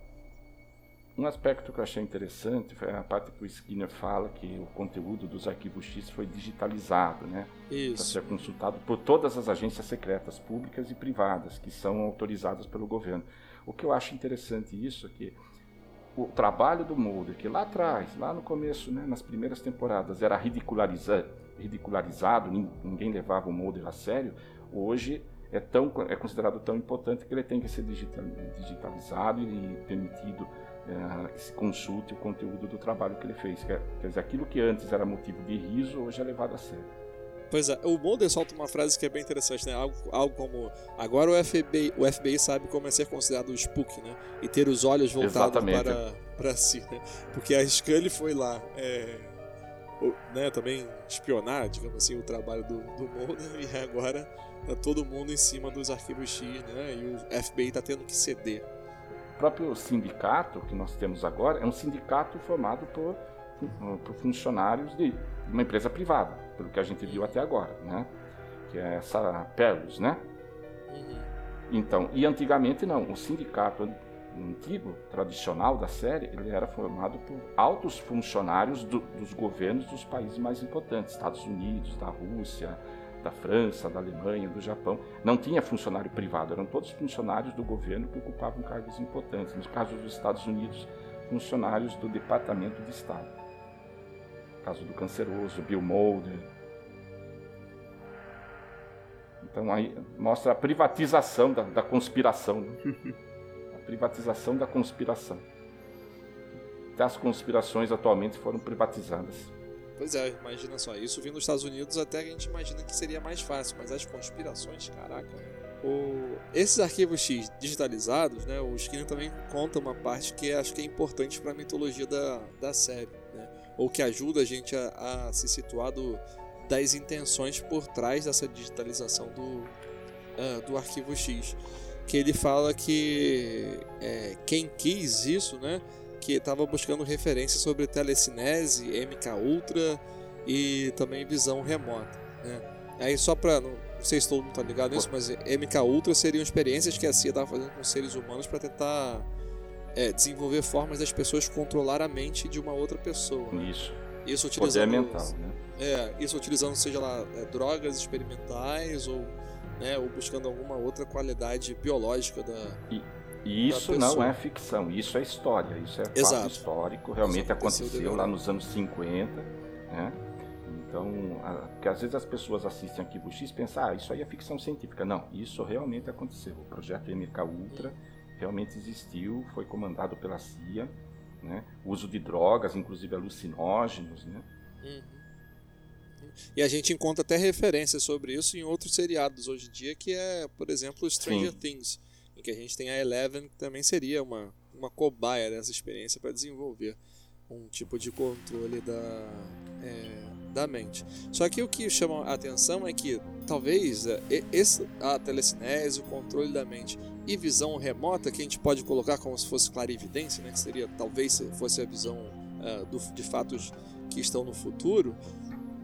Um aspecto que eu achei interessante foi a parte que o Skinner fala que o conteúdo dos arquivos X foi digitalizado, né? Isso. Para ser consultado por todas as agências secretas, públicas e privadas, que são autorizadas pelo governo. O que eu acho interessante isso é que o trabalho do Mulder, que lá atrás, lá no começo, né, nas primeiras temporadas, era ridicularizado, ridicularizado, ninguém levava o Mulder a sério, hoje é, tão, é considerado tão importante que ele tem que ser digitalizado e permitido é, que se consulte o conteúdo do trabalho que ele fez. Quer, quer dizer, aquilo que antes era motivo de riso, hoje é levado a sério. Pois é, o Mulder solta uma frase que é bem interessante, né? Algo, algo como agora o FBI, o FBI sabe como é ser considerado o spook, né? E ter os olhos voltados para, para si, né? Porque a Scully foi lá é, né, também espionar, digamos assim, o trabalho do, do Mulder e agora tá todo mundo em cima dos arquivos X, né, e o FBI está tendo que ceder. O próprio sindicato que nós temos agora é um sindicato formado por, por funcionários de uma empresa privada, pelo que a gente viu até agora, né, que é essa Pelos, né? Uhum. Então, e antigamente não, o sindicato antigo, tradicional da série, ele era formado por altos funcionários do, dos governos dos países mais importantes, Estados Unidos, da Rússia, da França, da Alemanha, do Japão. Não tinha funcionário privado, eram todos funcionários do governo que ocupavam cargos importantes. No caso dos Estados Unidos, funcionários do Departamento de Estado. Caso do canceroso, Bill Mulder. Então aí mostra a privatização da, da conspiração. Né? privatização da conspiração. As conspirações atualmente foram privatizadas. Pois é, imagina só. Isso vindo dos Estados Unidos até a gente imagina que seria mais fácil, mas as conspirações, caraca. O... Esses arquivos X digitalizados, né, o Skinner também conta uma parte que acho que é importante para a mitologia da, da série, ou que ajuda a gente a, a se situar do, das intenções por trás dessa digitalização do, uh, do arquivo X que ele fala que é, quem quis isso, né, que estava buscando referências sobre telecinese, MK Ultra e também visão remota, né. Aí só para não, não sei se todo mundo tá ligado nisso, mas MK Ultra seriam experiências que a CIA estava fazendo com seres humanos para tentar é, desenvolver formas das pessoas controlar a mente de uma outra pessoa. Né? Isso. Isso utilizando, Poder mental, né? É, isso utilizando seja lá é, drogas experimentais ou né, ou buscando alguma outra qualidade biológica da, e, E isso não é ficção, isso é história, isso é fato Exato. histórico, realmente Isso aconteceu aconteceu de lá nos anos 50, né? Então, a- porque às vezes as pessoas assistem Arquivo X e pensam, ah, isso aí é ficção científica. Não, isso realmente aconteceu. O projeto MK Ultra realmente existiu, foi comandado pela CIA, né? O uso de drogas, inclusive alucinógenos, né? E a gente encontra até referências sobre isso em outros seriados hoje em dia, que é, por exemplo, Stranger Sim. Things, em que a gente tem a Eleven, que também seria uma, uma cobaia dessa experiência para desenvolver um tipo de controle da, é, da mente. Só que o que chama a atenção é que talvez é, esse, a telecinese, o controle da mente e visão remota, que a gente pode colocar como se fosse clarividência, né, que seria talvez se fosse a visão ah, do, de fatos que estão no futuro,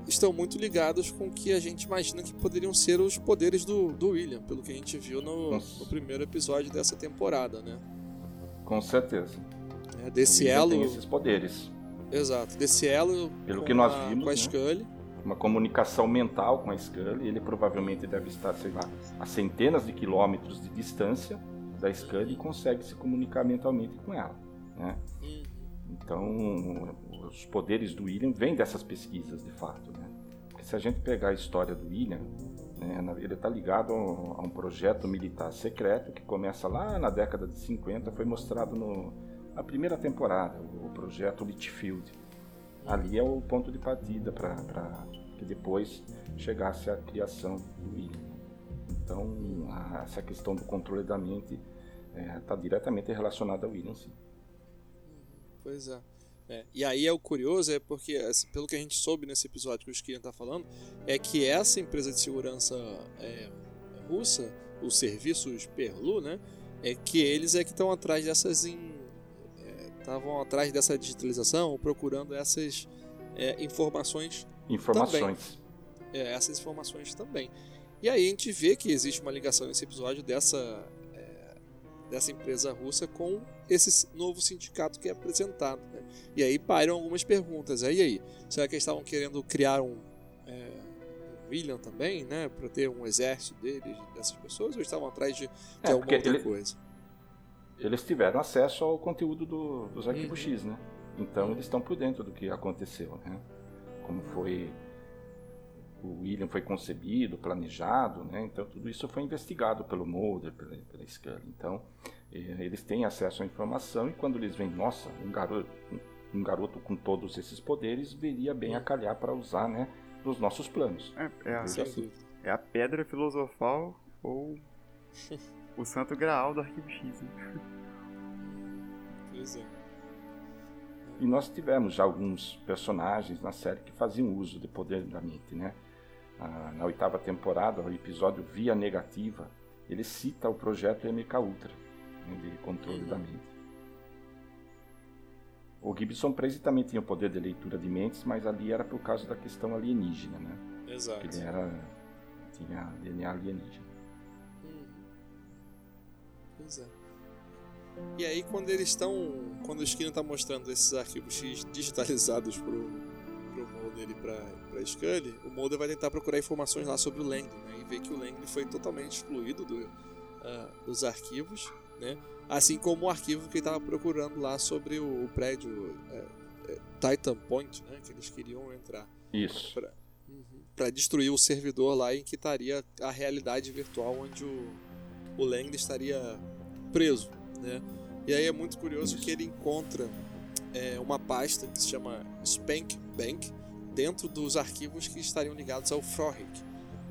estão muito ligados com o que a gente imagina que poderiam ser os poderes do, do William, pelo que a gente viu no, no primeiro episódio dessa temporada, né? Com certeza. É, desse elo, tem esses poderes. exato, desse elo Pelo com que nós a, vimos, com a né? Uma comunicação mental com a Scully. Ele provavelmente deve estar, sei lá, a centenas de quilômetros de distância da Scully e consegue se comunicar mentalmente com ela, né? Então, os poderes do William vêm dessas pesquisas, de fato. Né? Porque se a gente pegar a história do William, né, ele está ligado a um projeto militar secreto que começa lá na década de 50, foi mostrado no, na primeira temporada, o projeto Litchfield. Ali é o ponto de partida para que depois chegasse a criação do William. Então, a- essa questão do controle da mente está diretamente relacionada ao William, sim. Pois é. É, E aí é o curioso, é porque, assim, pelo que a gente soube nesse episódio que o Skinner tá falando, é que essa empresa de segurança é, russa, os serviços Perlu, né? É que eles é que estão atrás dessas. Estavam atrás dessa digitalização, procurando essas é, informações Informações. é, essas informações também. E aí a gente vê que existe uma ligação nesse episódio dessa, é, dessa empresa russa com esse novo sindicato que é apresentado. né? E aí pairam algumas perguntas. Aí, aí, será que eles estavam querendo criar um, é, William também, né? Para ter um exército deles, dessas pessoas, ou estavam atrás de, de É, alguma outra ele- coisa? Eles tiveram acesso ao conteúdo do- dos arquivos Uhum. X, né? Então eles estão por dentro do que aconteceu, né? Como foi o William foi concebido, planejado, né? Então tudo isso foi investigado pelo Mulder, pela, pela Scully. Então eh, eles têm acesso à informação e quando eles veem, nossa, um garoto, um, garoto com todos esses poderes viria bem a calhar para usar, né? Nos nossos planos. É, é, a, Sem Sem dúvida. é a pedra filosofal ou o santo graal do arquivo X. Né? Pois é. E nós tivemos já alguns personagens na série que faziam uso de poder da mente, né? Ah, na oitava temporada, o episódio Via Negativa, ele cita o projeto MK Ultra, né, de controle da mente. O Gibson Presley também tinha o poder de leitura de mentes, mas ali era por causa da questão alienígena, né? Exato. Ele era tinha DNA alienígena. Uhum. Pois é. E aí quando eles estão. Quando o Skinner está mostrando esses arquivos X digitalizados pro, pro Mulder e pra, pra Scully, o Mulder vai tentar procurar informações lá sobre o Langley, né? E ver que o Langley foi totalmente excluído do, ah, dos arquivos, né? Assim como o arquivo que ele estava procurando lá sobre o, o prédio é, é, Titan Point, né? Que eles queriam entrar Isso. para para destruir o servidor lá em que estaria a realidade virtual onde o, o Langley estaria preso, né? E aí é muito curioso que ele encontra é, uma pasta que se chama Spank Bank dentro dos arquivos que estariam ligados ao Frohik.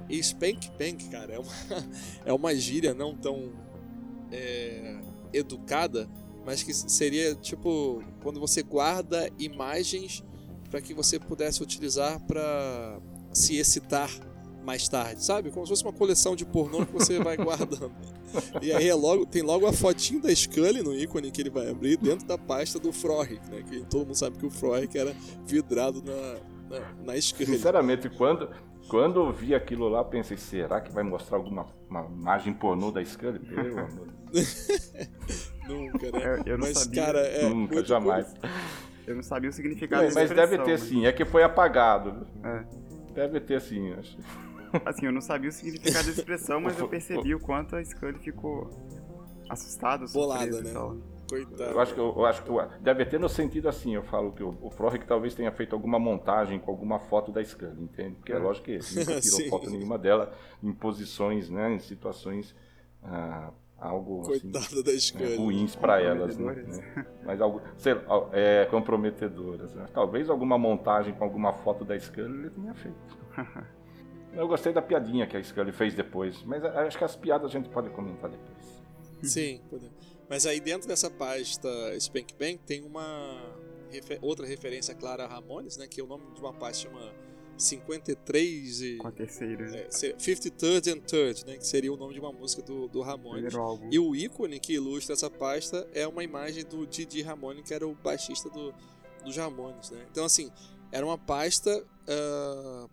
E Spank Bank, cara, é uma, é uma gíria não tão é, educada, mas que seria tipo quando você guarda imagens para que você pudesse utilizar para se excitar mais tarde, sabe? Como se fosse uma coleção de pornô que você vai guardando. E aí é logo, tem logo a fotinho da Scully no ícone que ele vai abrir dentro da pasta do Frohik, né? Que todo mundo sabe que o Frohik era vidrado na, na, na Scully. Sinceramente, quando, quando eu vi aquilo lá, eu pensei, será que vai mostrar alguma uma imagem pornô da Scully? Pelo amor de Deus. Nunca, né? Eu- eu não Mas, sabia. cara, é. Nunca, jamais. Eu não sabia o significado Mas, dessa deve ter mas- sim, é que foi apagado. É. Deve ter sim, acho. Assim, eu não sabia o significado da expressão, mas eu percebi o quanto a Scully ficou assustado, Bolada, né? tal. Coitado. Eu acho que, eu, eu acho que eu- deve ter no sentido assim, eu falo que o, o Frolic talvez tenha feito alguma montagem com alguma foto da Scully, entende? Porque é lógico que ele nunca tirou foto nenhuma dela em posições, né, em situações ah, algo assim, Coitado da né, Scully. ruins para elas, né? Comprometedoras. né? Mas algo, sei lá, é, comprometedoras. né? Talvez alguma montagem com alguma foto da Scully ele tenha feito. Eu gostei da piadinha que a Scully fez depois, mas acho que as piadas a gente pode comentar depois. Sim, podemos. Mas aí dentro dessa pasta Spank Bang tem uma refe- outra referência clara a Ramones, né? Que é o nome de uma pasta chama 53 e Com a terceira, né? é, se- 53rd and Third, né? Que seria o nome de uma música do, do Ramones. E o ícone que ilustra essa pasta é uma imagem do Didi Ramone, que era o baixista do, dos Ramones, né? Então, assim, era uma pasta ah,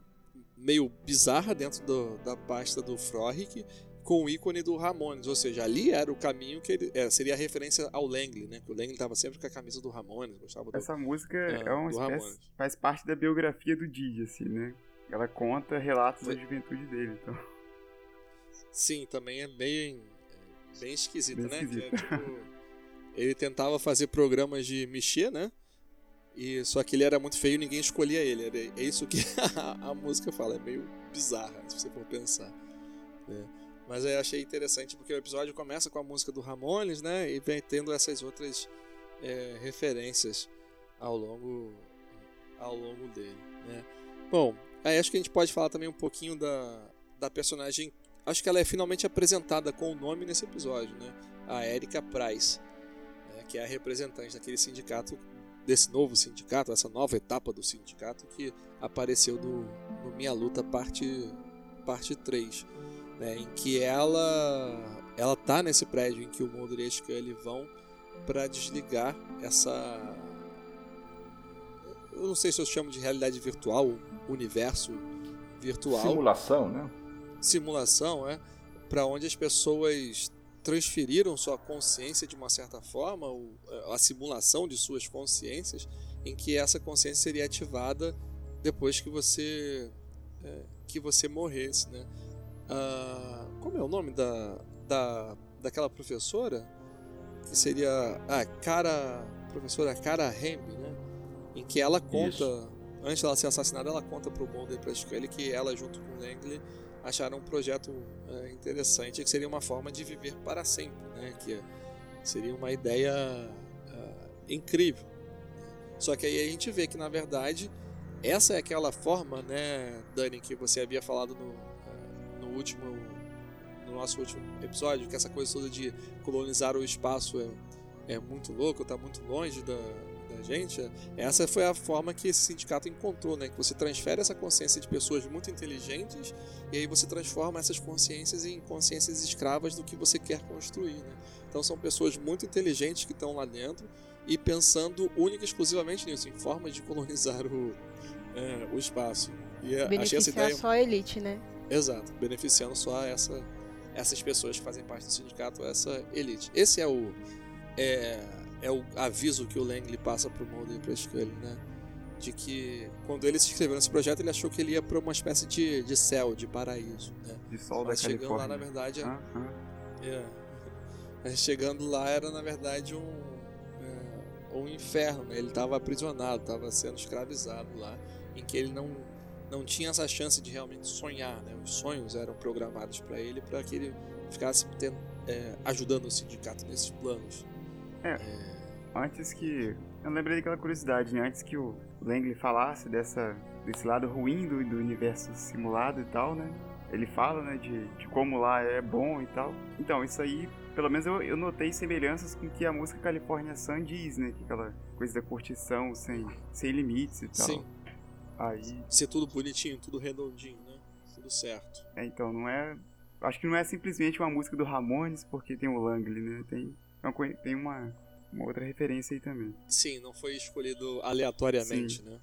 meio bizarra dentro do- da pasta do Frohlich, com o ícone do Ramones, ou seja, ali era o caminho que ele, é, seria a referência ao Langley, né? Que o Langley estava sempre com a camisa do Ramones, gostava do... Essa música Ah, é uma do espécie, faz parte da biografia do Didi, assim, né? Ela conta relatos Foi- da juventude dele, então. Sim, também é bem, bem esquisita, Bem né? esquisito. Que é, tipo, ele tentava fazer programas de mexer, né? E só que ele era muito feio e ninguém escolhia ele. Era, é isso que a, a música fala, é meio bizarra, se você for pensar. né? Mas eu achei interessante porque o episódio começa com a música do Ramones, né? E vem tendo essas outras é, referências ao longo, ao longo dele, né? Bom, aí acho que a gente pode falar também um pouquinho da, da personagem acho que ela é finalmente apresentada com o nome nesse episódio, né? A Erika Price, né? que é a representante daquele sindicato, desse novo sindicato, essa nova etapa do sindicato que apareceu no, no Minha Luta parte, parte 3, né? em que ela ela tá nesse prédio em que o Mulder e a Scully vão para desligar essa eu não sei se eu chamo de realidade virtual, universo virtual Simulação, né? simulação é para onde as pessoas transferiram sua consciência de uma certa forma, ou eh, a simulação de suas consciências, em que essa consciência seria ativada depois que você eh, que você morresse, né? Ah, como é o nome da, da daquela professora que seria a cara professora Cara Hemby, né? Em que ela conta Isso. antes dela ser assassinada, ela conta pro Mulder e pra Scully que ela junto com o Langley acharam um projeto é, interessante que seria uma forma de viver para sempre, né? Que seria uma ideia ah, incrível. Só que aí a gente vê que na verdade essa é aquela forma, né, Dani, que você havia falado no, ah, no último, no nosso último episódio, que essa coisa toda de colonizar o espaço é, é muito louco, está muito longe da, da gente. Essa foi a forma que esse sindicato encontrou, né, que você transfere essa consciência de pessoas muito inteligentes e aí você transforma essas consciências em consciências escravas do que você quer construir, né? Então são pessoas muito inteligentes que estão lá dentro e pensando única e exclusivamente nisso, em formas de colonizar o, é, o espaço. E é, achei Beneficiar ideia só a elite, né? Exato, beneficiando só essa, essas pessoas que fazem parte do sindicato, essa elite. Esse é o é, é o aviso que o Langley passa pro Mulder e pra Scully, né? De que quando ele se inscreveu nesse projeto, ele achou que ele ia para uma espécie de, de céu, de paraíso, né? De sol Mas da chegando lá, Califórnia. na verdade, Ah, ah. é. Mas chegando lá era na verdade um, é, um inferno, né? Ele estava aprisionado, estava sendo escravizado lá, em que ele não, não tinha essa chance de realmente sonhar, né? Os sonhos eram programados para ele para que ele ficasse ten- é, ajudando o sindicato nesses planos. Antes que. Eu lembrei daquela curiosidade, né? Antes que o Langley falasse dessa, desse lado ruim do, do universo simulado e tal, né? Ele fala, né, de, de como lá é bom e tal. Então, isso aí, pelo menos eu, eu notei semelhanças com o que a música California Sun diz, né? Que aquela coisa da curtição sem, sem limites e tal. Sim. Aí, Ser tudo bonitinho, tudo redondinho, né? Tudo certo. é, então, não é. Acho que não é simplesmente uma música do Ramones porque tem o Langley, né? Tem coi- tem uma, uma outra referência aí também. Sim, não foi escolhido aleatoriamente, né?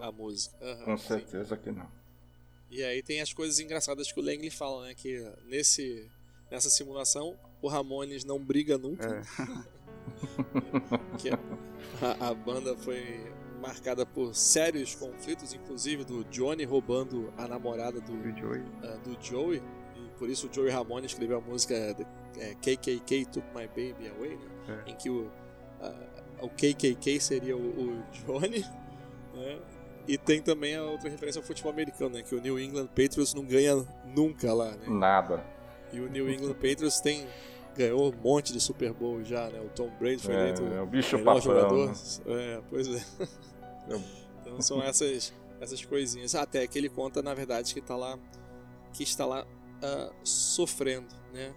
A música. Aham, Com sim. certeza que não. E aí tem as coisas engraçadas que o Langley fala, né? Que nesse, nessa simulação o Ramones não briga nunca. É. que a, a banda foi marcada por sérios conflitos, inclusive do Johnny roubando a namorada do, Do Joey. ah, do Joey. E por isso o Joey Ramone escreveu a música é, KKK Took My Baby Away, né? É. Em que o, o KKK seria o, o Johnny, né? E tem também a outra referência ao futebol americano, né? Que o New England Patriots não ganha nunca lá, né? Nada. E o New England Patriots tem ganhou um monte de Super Bowl já, né? O Tom Brady foi É, eleito é o bicho melhor papão, jogador. né? É, pois é. Eu- Então são essas essas coisinhas. Até que ele conta, na verdade, que tá lá que está lá ah, sofrendo, né?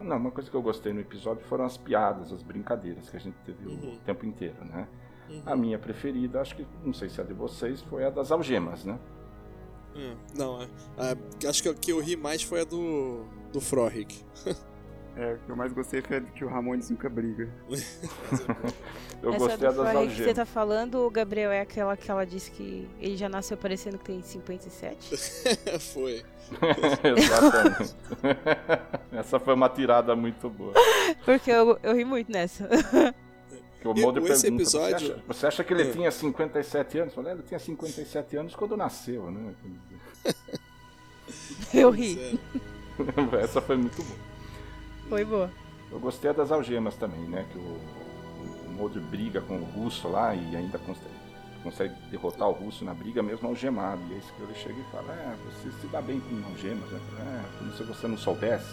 Não, uma coisa que eu gostei no episódio foram as piadas, as brincadeiras que a gente teve Uhum. o tempo inteiro, né? Uhum. A minha preferida, acho que, não sei se é a de vocês, foi a das algemas, né? É, não, é, acho que a que eu ri mais foi a do do Frohik. É, o que eu mais gostei foi que o Ramones nunca briga. Eu Essa gostei do das Frohik que você algemas. tá falando, Gabriel, é aquela que ela disse que ele já nasceu parecendo que tem 57? foi. Exatamente. Essa foi uma tirada muito boa. Porque eu, eu ri muito nessa. Que o Mulder esse pergunta, episódio- Você, acha, você acha que ele É. tinha 57 anos? Eu falei, ele tinha 57 anos quando nasceu, né? Eu ri. Sério. Essa foi muito boa. Foi boa. Eu gostei das algemas também, né? Que o, o briga com o russo lá e ainda consegue, consegue derrotar o russo na briga mesmo algemado. E é isso que ele chega e fala, é, você se dá bem com algemas, né? É, como se você não soubesse.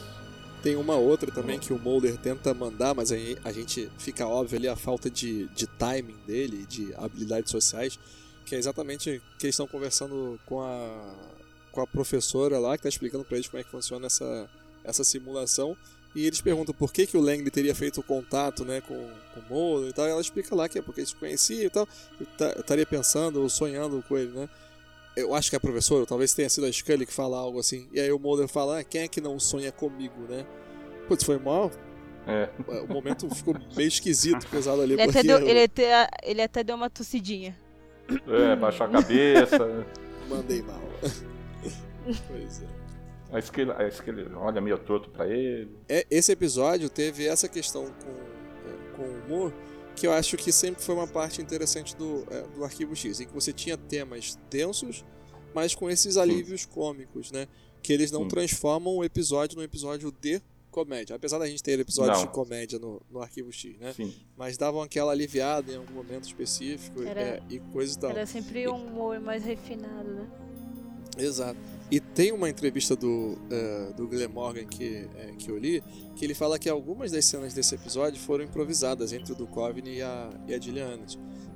Tem uma outra também que o Mulder tenta mandar, mas aí a gente fica óbvio ali a falta de, de timing dele, de habilidades sociais, que é exatamente que eles estão conversando com a, com a professora lá, que está explicando para eles como é que funciona essa, essa simulação. E eles perguntam por que, que o Langley teria feito o contato né, com, com o Mulder e tal. E ela explica lá que é porque eles se conheciam e tal. Estaria pensando ou sonhando com ele, né? Eu acho que é a professora, talvez tenha sido a Scully que fala algo assim. E aí o Mulder fala, ah, quem é que não sonha comigo, né? Putz, foi mal. É, O momento ficou meio esquisito, pesado ali. Ele até, porque deu, eu ele, até, ele até deu uma tossidinha. é baixou a cabeça. mandei mal. pois é. A Skelly, a olha meio torto pra ele. É, Esse episódio teve essa questão com, com o humor, que eu acho que sempre foi uma parte interessante do, é, do Arquivo X, em que você tinha temas densos, mas com esses alívios cômicos, né? Que eles não Sim. transformam o episódio num episódio de comédia. Apesar da gente ter episódios Não. de comédia no, no Arquivo X, né? Sim. Mas davam aquela aliviada em algum momento específico Era- é, e coisa e tal. Era sempre um humor mais refinado, né? Exato. E tem uma entrevista do, eh, do Glenn Morgan que, eh, que eu li, que ele fala que algumas das cenas desse episódio foram improvisadas entre o Duchovny e a, e a.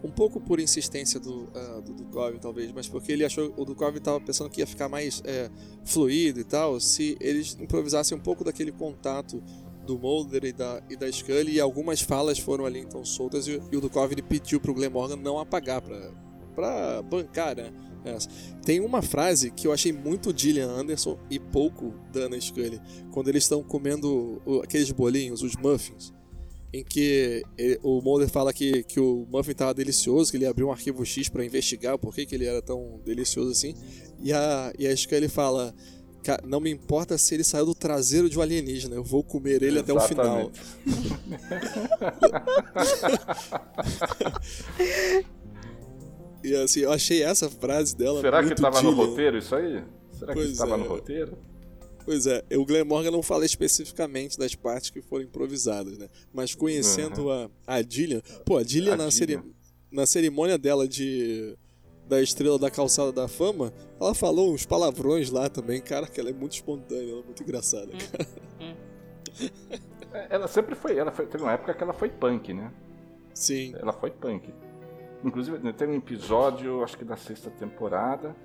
Um pouco por insistência do, ah, do Duchovny, talvez, mas porque ele achou o Duchovny estava pensando que ia ficar mais eh, fluido e tal, se eles improvisassem um pouco daquele contato do Mulder e da, e da Scully, e algumas falas foram ali então soltas, e, e o Duchovny pediu pro Glenn Morgan não apagar, pra bancar, né? Essa. Tem uma frase que eu achei muito Gillian Anderson e pouco Dana Scully, quando eles estão comendo aqueles bolinhos, os muffins, em que ele- o Mulder fala que, que o muffin estava delicioso, que ele abriu um arquivo X para investigar por que, que ele era tão delicioso assim, e a, e a Scully fala. "Ca- Não me importa se ele saiu do traseiro de um alienígena, eu vou comer ele até o final. E assim, eu achei essa frase dela. Será que tava no Gillian. roteiro isso aí? Será que Pois estava é. no roteiro? Pois é, o Glenn Morgan não fala especificamente das partes que foram improvisadas, né? Mas conhecendo a, a Gillian, pô, a Gillian, A na, na cerimônia dela de da estrela da calçada da fama, ela falou uns palavrões lá também, cara, que ela é muito espontânea, ela é muito engraçada. cara. É, Ela sempre foi, ela foi, teve uma época que ela foi punk, né? Sim, Ela foi punk. Inclusive, né, tem um episódio, acho que da sexta temporada,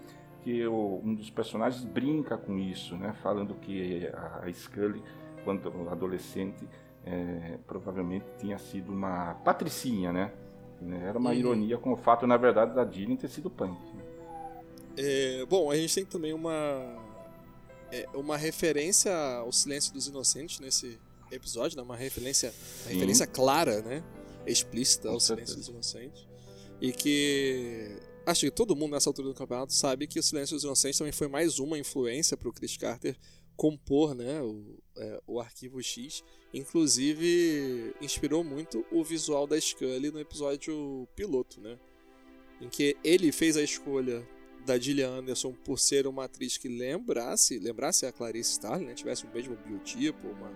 que o- um dos personagens brinca com isso, né? Falando que a, a Scully, quando adolescente, é, provavelmente tinha sido uma patricinha, né? Né, Era uma Uhum. ironia com o fato, na verdade, da Gillian ter sido punk. É, bom, a gente tem também uma é, uma referência ao Silêncio dos Inocentes nesse episódio, né? Uma referência, uma referência clara, né? Explícita ao Silêncio dos Inocentes. E que acho que todo mundo nessa altura do campeonato sabe que o Silêncio dos Inocentes também foi mais uma influência para o Chris Carter compor, né? O, é, o Arquivo X. Inclusive inspirou muito o visual da Scully no episódio piloto, né? Em que ele fez a escolha da Gillian Anderson por ser uma atriz que lembrasse, lembrasse a Clarice Starling, né? tivesse o mesmo biotipo, uma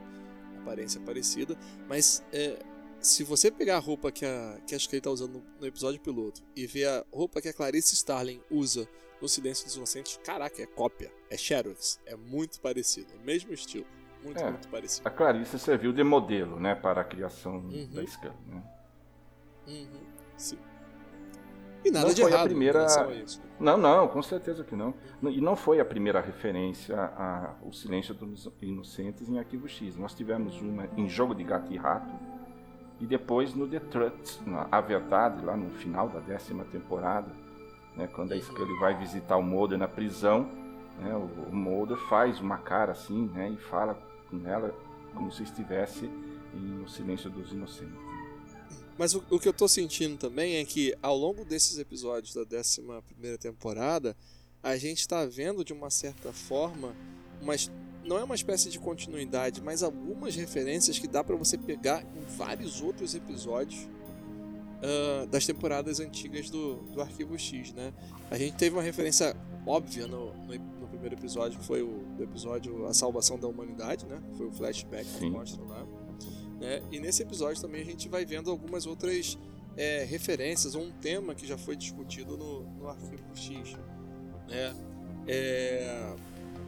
aparência parecida, mas é, se você pegar a roupa que a, que a Scully está usando no, episódio piloto e ver a roupa que a Clarice Starling usa no Silêncio dos Inocentes, caraca, é cópia, é Xerox, é muito parecido, é o mesmo estilo, muito, é, muito parecido. A Clarice serviu de modelo, né, para a criação uhum. da Scully, né? Uhum, sim. E nada não de foi errado a primeira... A isso, né? Não, não, com certeza que não. E não foi a primeira referência ao Silêncio dos Inocentes em Arquivo X. Nós tivemos uma em Jogo de Gato e Rato e depois no The Truth, A Verdade, lá no final da décima temporada, né, quando a Scully vai visitar o Mulder na prisão, né, o, o Mulder faz uma cara assim né, e fala com ela como se estivesse em O Silêncio dos Inocentes. Mas o, o, que eu tô sentindo também é que ao longo desses episódios da 11 temporada, a gente está vendo de uma certa forma, mas não é uma espécie de continuidade, mas algumas referências que dá para você pegar em vários outros episódios uh, das temporadas antigas do, do Arquivo X, né? A gente teve uma referência óbvia no, no, no primeiro episódio, que foi o episódio A Salvação da Humanidade, né? Foi o flashback que mostra lá. Né? E nesse episódio também a gente vai vendo algumas outras é, referências ou um tema que já foi discutido no, no Arquivo X. Né? É,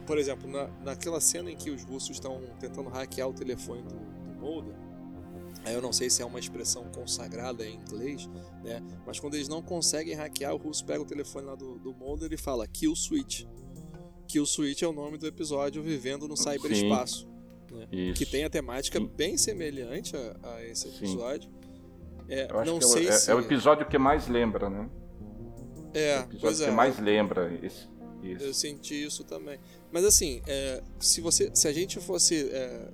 por exemplo, na, naquela cena em que os russos estão tentando hackear o telefone do, do Mulder, eu não sei se é uma expressão consagrada em inglês, né? mas quando eles não conseguem hackear, o russo pega o telefone lá do, do Mulder e fala Kill Switch. Kill Switch é o nome do episódio Vivendo no Cyberespaço né? que tem a temática Sim. bem semelhante a, a esse episódio. É, não sei é, se... é o episódio que mais lembra, né? É, o episódio que é. mais lembra esse, isso. Eu senti isso também. Mas assim, é, se você, se a gente fosse é,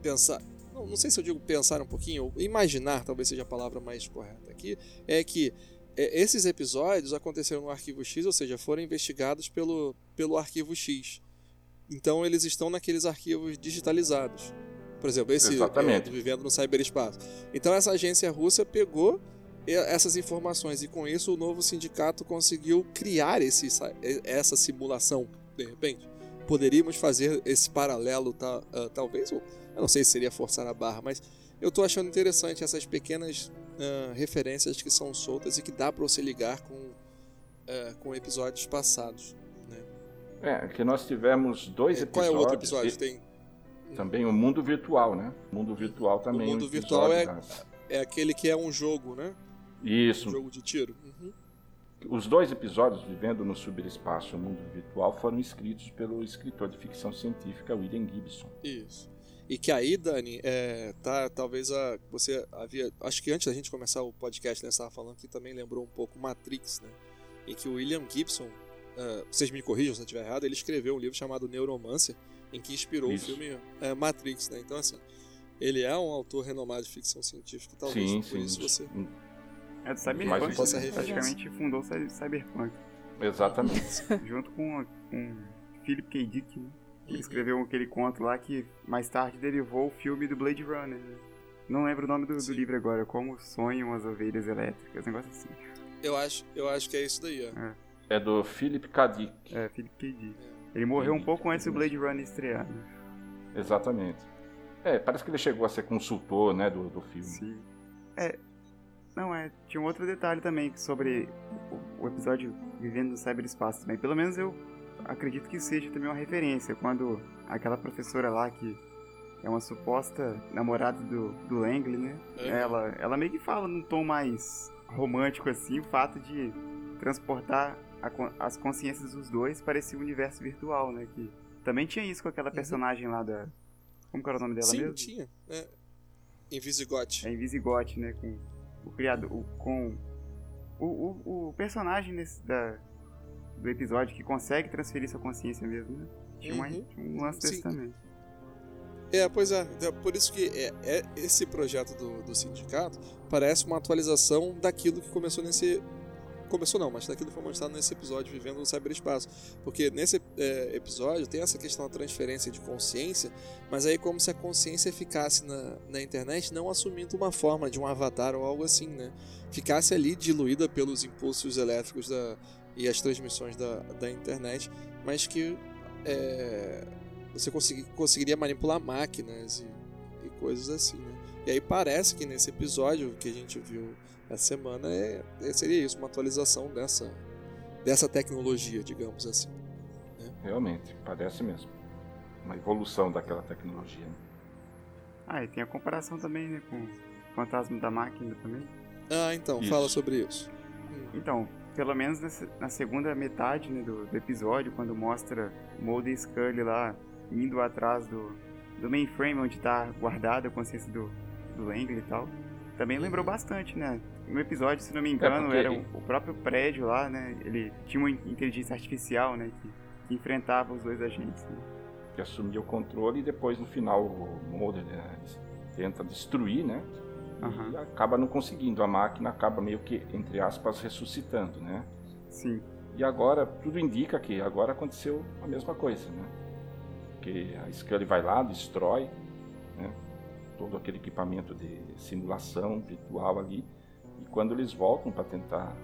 pensar, não, não, sei se eu digo pensar um pouquinho, ou imaginar, talvez seja a palavra mais correta aqui, é que é, esses episódios aconteceram no Arquivo X, ou seja, foram investigados pelo, pelo Arquivo X. Então eles estão naqueles arquivos digitalizados. Por exemplo, esse é, vivendo no cyberespaço. Então essa agência russa pegou essas informações e com isso o novo sindicato conseguiu criar esse, essa simulação. De repente, poderíamos fazer esse paralelo, tá, uh, talvez, eu não sei se seria forçar a barra, mas eu estou achando interessante essas pequenas uh, referências que são soltas e que dá para você ligar com, uh, com episódios passados. É, que nós tivemos dois episódios. Qual é o outro episódio? Tem... Também o mundo virtual, né? O mundo virtual também. O mundo virtual é, das... é aquele que é um jogo, né? Isso. Um jogo de tiro. Uhum. Os dois episódios, Vivendo no Superespaço e o Mundo Virtual, foram escritos pelo escritor de ficção científica William Gibson. Isso. E que aí, Dani, é, tá, talvez a, você havia. Acho que antes da gente começar o podcast, né, você estava falando que também lembrou um pouco Matrix, né? Em que o William Gibson uh, vocês me corrijam se eu estiver errado, ele escreveu um livro chamado Neuromancer, em que inspirou Isso. o filme uh, Matrix, né? Então, assim, ele é um autor renomado de ficção científica, talvez sim, por sim. isso você... É do Cyberpunk, praticamente fundou o Cyberpunk. Exatamente. Junto com, com Philip K. Dick, né? Ele escreveu aquele conto lá que mais tarde derivou o filme do Blade Runner. Né? Não lembro o nome do, do, livro agora, Como Sonham as Ovelhas Elétricas, um negócio assim. Eu acho, eu acho que é isso daí, ó. É. É do Philip K. Dick. É, Philip K. Dick. Ele morreu um pouco antes do Blade Runner estrear. Né? Exatamente. É, parece que ele chegou a ser consultor, né, do, do filme. Sim. É, não, é, tinha um outro detalhe também sobre o, o episódio Vivendo no Cyberespaço também. Pelo menos eu acredito que seja também uma referência, quando aquela professora lá que é uma suposta namorada do, do Langley, né? É. Ela, ela meio que fala num tom mais romântico assim, o fato de transportar a, as consciências dos dois para esse universo virtual, né? Que também tinha isso com aquela uhum. personagem uhum. lá da. Como que era o nome dela Sim, mesmo? tinha. É. Invisigote. É Invisigote, né? Com o criado. O, com. O, o, o personagem desse, da, do episódio que consegue transferir sua consciência mesmo, né? Tinha, uhum. tinha um lance desse também. É, pois é. é. Por isso que é, é, esse projeto do, do sindicato parece uma atualização daquilo que começou nesse começou não, mas daquilo foi mostrado nesse episódio vivendo no cyberespaço, porque nesse é, episódio tem essa questão da transferência de consciência, mas aí como se a consciência ficasse na, na internet não assumindo uma forma de um avatar ou algo assim, né? Ficasse ali diluída pelos impulsos elétricos da, e as transmissões da, da internet, mas que é, você consegui, conseguiria manipular máquinas e, e coisas assim, né? E aí parece que nesse episódio que a gente viu essa semana é, é, seria isso, uma atualização dessa, dessa tecnologia, digamos assim. Né? Realmente, parece mesmo. Uma evolução daquela tecnologia. Né? Ah, e tem a comparação também né, com o Fantasma da Máquina também. Ah, então, isso. fala sobre isso. Então, pelo menos nessa, na segunda metade né, do, do, episódio, quando mostra Mulder e Scully lá indo atrás do, do mainframe onde está guardada a consciência do, do Langley e tal, também lembrou bastante, né? No episódio, se não me é, engano, é era o, o, próprio prédio lá, né? Ele tinha uma inteligência artificial, né? Que, que enfrentava os dois agentes. Né? Que assumia o controle e depois no final o Mulder né, tenta destruir, né? Uhum. E acaba não conseguindo. A máquina acaba meio que, entre aspas, ressuscitando, né? Sim. E agora, tudo indica que agora aconteceu a mesma coisa, né? Que a Scully vai lá, destrói? Todo aquele equipamento de simulação virtual ali. E quando eles voltam para tentar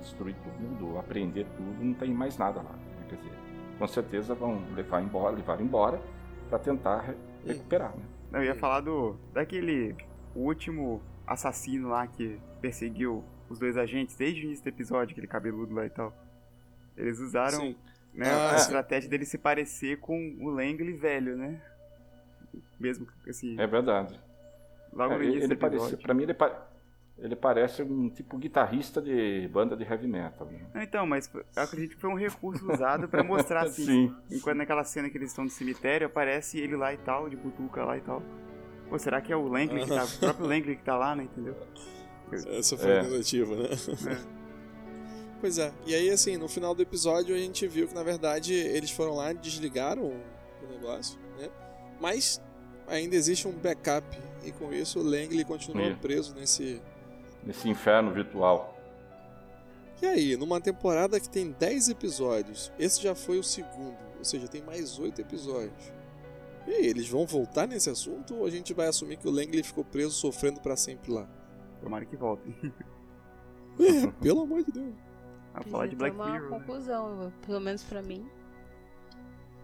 destruir tudo, apreender tudo, não tem mais nada lá. Né? Quer dizer, com certeza vão levar embora, levar embora para tentar recuperar, né? Eu ia falar do daquele último assassino lá que perseguiu os dois agentes desde o início do episódio, aquele cabeludo lá e tal. Eles usaram né, ah, a sim. estratégia dele se parecer com o Langley velho, né? Mesmo assim. É verdade. Logo no é, início ele. Parece, pra mim ele, ele parece um tipo guitarrista de banda de heavy metal. Né? então, mas eu acredito que foi um recurso usado para mostrar assim. Sim. Enquanto naquela cena que eles estão no cemitério, aparece ele lá e tal, de butuca lá e tal. Pô, será que é o Langley que tá, o próprio Langley que tá lá, né? Entendeu? Essa foi é. a negativa, né? É. Pois é, e aí assim, no final do episódio a gente viu que na verdade eles foram lá e desligaram o negócio, né? Mas ainda existe um backup e com isso o Langley continua preso nesse nesse inferno virtual. E aí, numa temporada que tem 10 episódios, esse já foi o segundo, ou seja, tem mais 8 episódios. E aí, eles vão voltar nesse assunto ou a gente vai assumir que o Langley ficou preso sofrendo para sempre lá? Tomara que voltem. É, pelo amor de Deus. A falar de Black uma Mirror, né? conclusão, né? pelo menos para mim.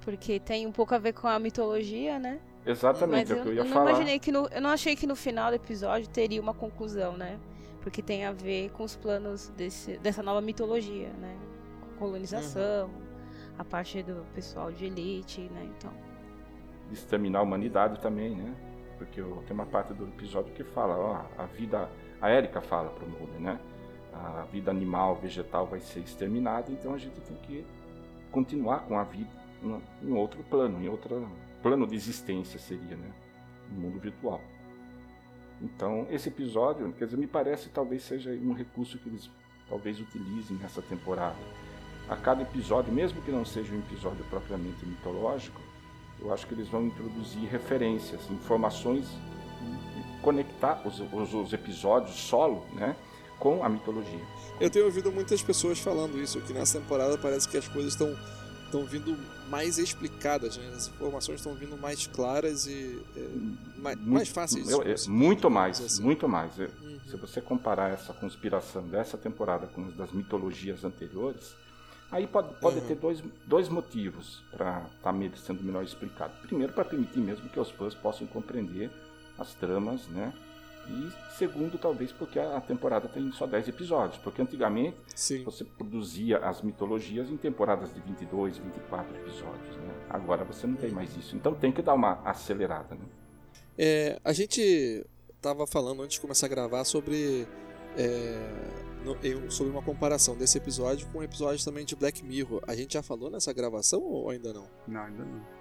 Porque tem um pouco a ver com a mitologia, né? Exatamente, Mas é o que eu ia eu falar. Imaginei que no, eu não achei que no final do episódio teria uma conclusão, né? porque tem a ver com os planos desse, dessa nova mitologia, né? Colonização, uhum. a parte do pessoal de elite, né? Então. Exterminar a humanidade também, né? Porque tem uma parte do episódio que fala, ó, a vida. A Érica fala pro mundo, né? A vida animal, vegetal vai ser exterminada, então a gente tem que continuar com a vida em outro plano, em outro plano de existência seria, né? No mundo virtual. Então, esse episódio, quer dizer, me parece talvez seja um recurso que eles talvez utilizem nessa temporada. A cada episódio, mesmo que não seja um episódio propriamente mitológico, eu acho que eles vão introduzir referências, informações conectar os, os, os episódios solo, né, com a mitologia. Eu tenho ouvido muitas pessoas falando isso, que nessa temporada parece que as coisas estão estão vindo mais explicadas, né? as informações estão vindo mais claras e é, mais, muito, mais fáceis. Eu, é, muito mais, assim. muito mais. É, uhum. Se você comparar essa conspiração dessa temporada com as das mitologias anteriores, aí pode, pode uhum. ter dois, dois motivos para estar tá sendo melhor explicado. Primeiro, para permitir mesmo que os fãs possam compreender as tramas, né? E segundo, talvez porque a temporada tem só 10 episódios. Porque antigamente Sim. você produzia as mitologias em temporadas de 22, 24 episódios. Né? Agora você não tem mais isso. Então tem que dar uma acelerada. Né? É, a gente estava falando antes de começar a gravar sobre, é, no, sobre uma comparação desse episódio com episódios também de Black Mirror. A gente já falou nessa gravação ou ainda não? Não, ainda não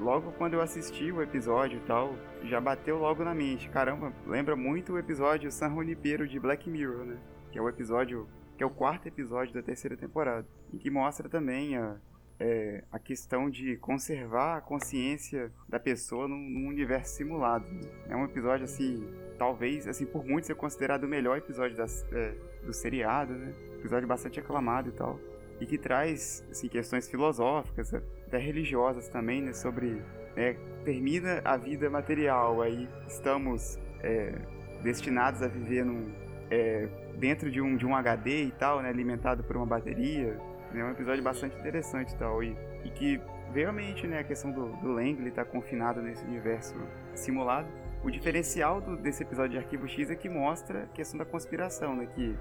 logo quando eu assisti o episódio e tal, já bateu logo na mente. Caramba, lembra muito o episódio San Junipero de Black Mirror, né? Que é o episódio, que é o quarto episódio da terceira temporada. E que mostra também a, é, a questão de conservar a consciência da pessoa num, num universo simulado. É um episódio, assim, talvez, assim, por muitos ser considerado o melhor episódio da, é, do seriado, né? Episódio bastante aclamado e tal. E que traz, assim, questões filosóficas, até religiosas também, né? Sobre, né, termina a vida material, aí estamos é, destinados a viver num, é, dentro de um, de um HD e tal, né? Alimentado por uma bateria. É um episódio bastante interessante e tal. E, e que, realmente, né? A questão do, do Langley estar tá confinado nesse universo simulado o diferencial do, desse episódio de Arquivo X é que mostra a questão da conspiração, né? Que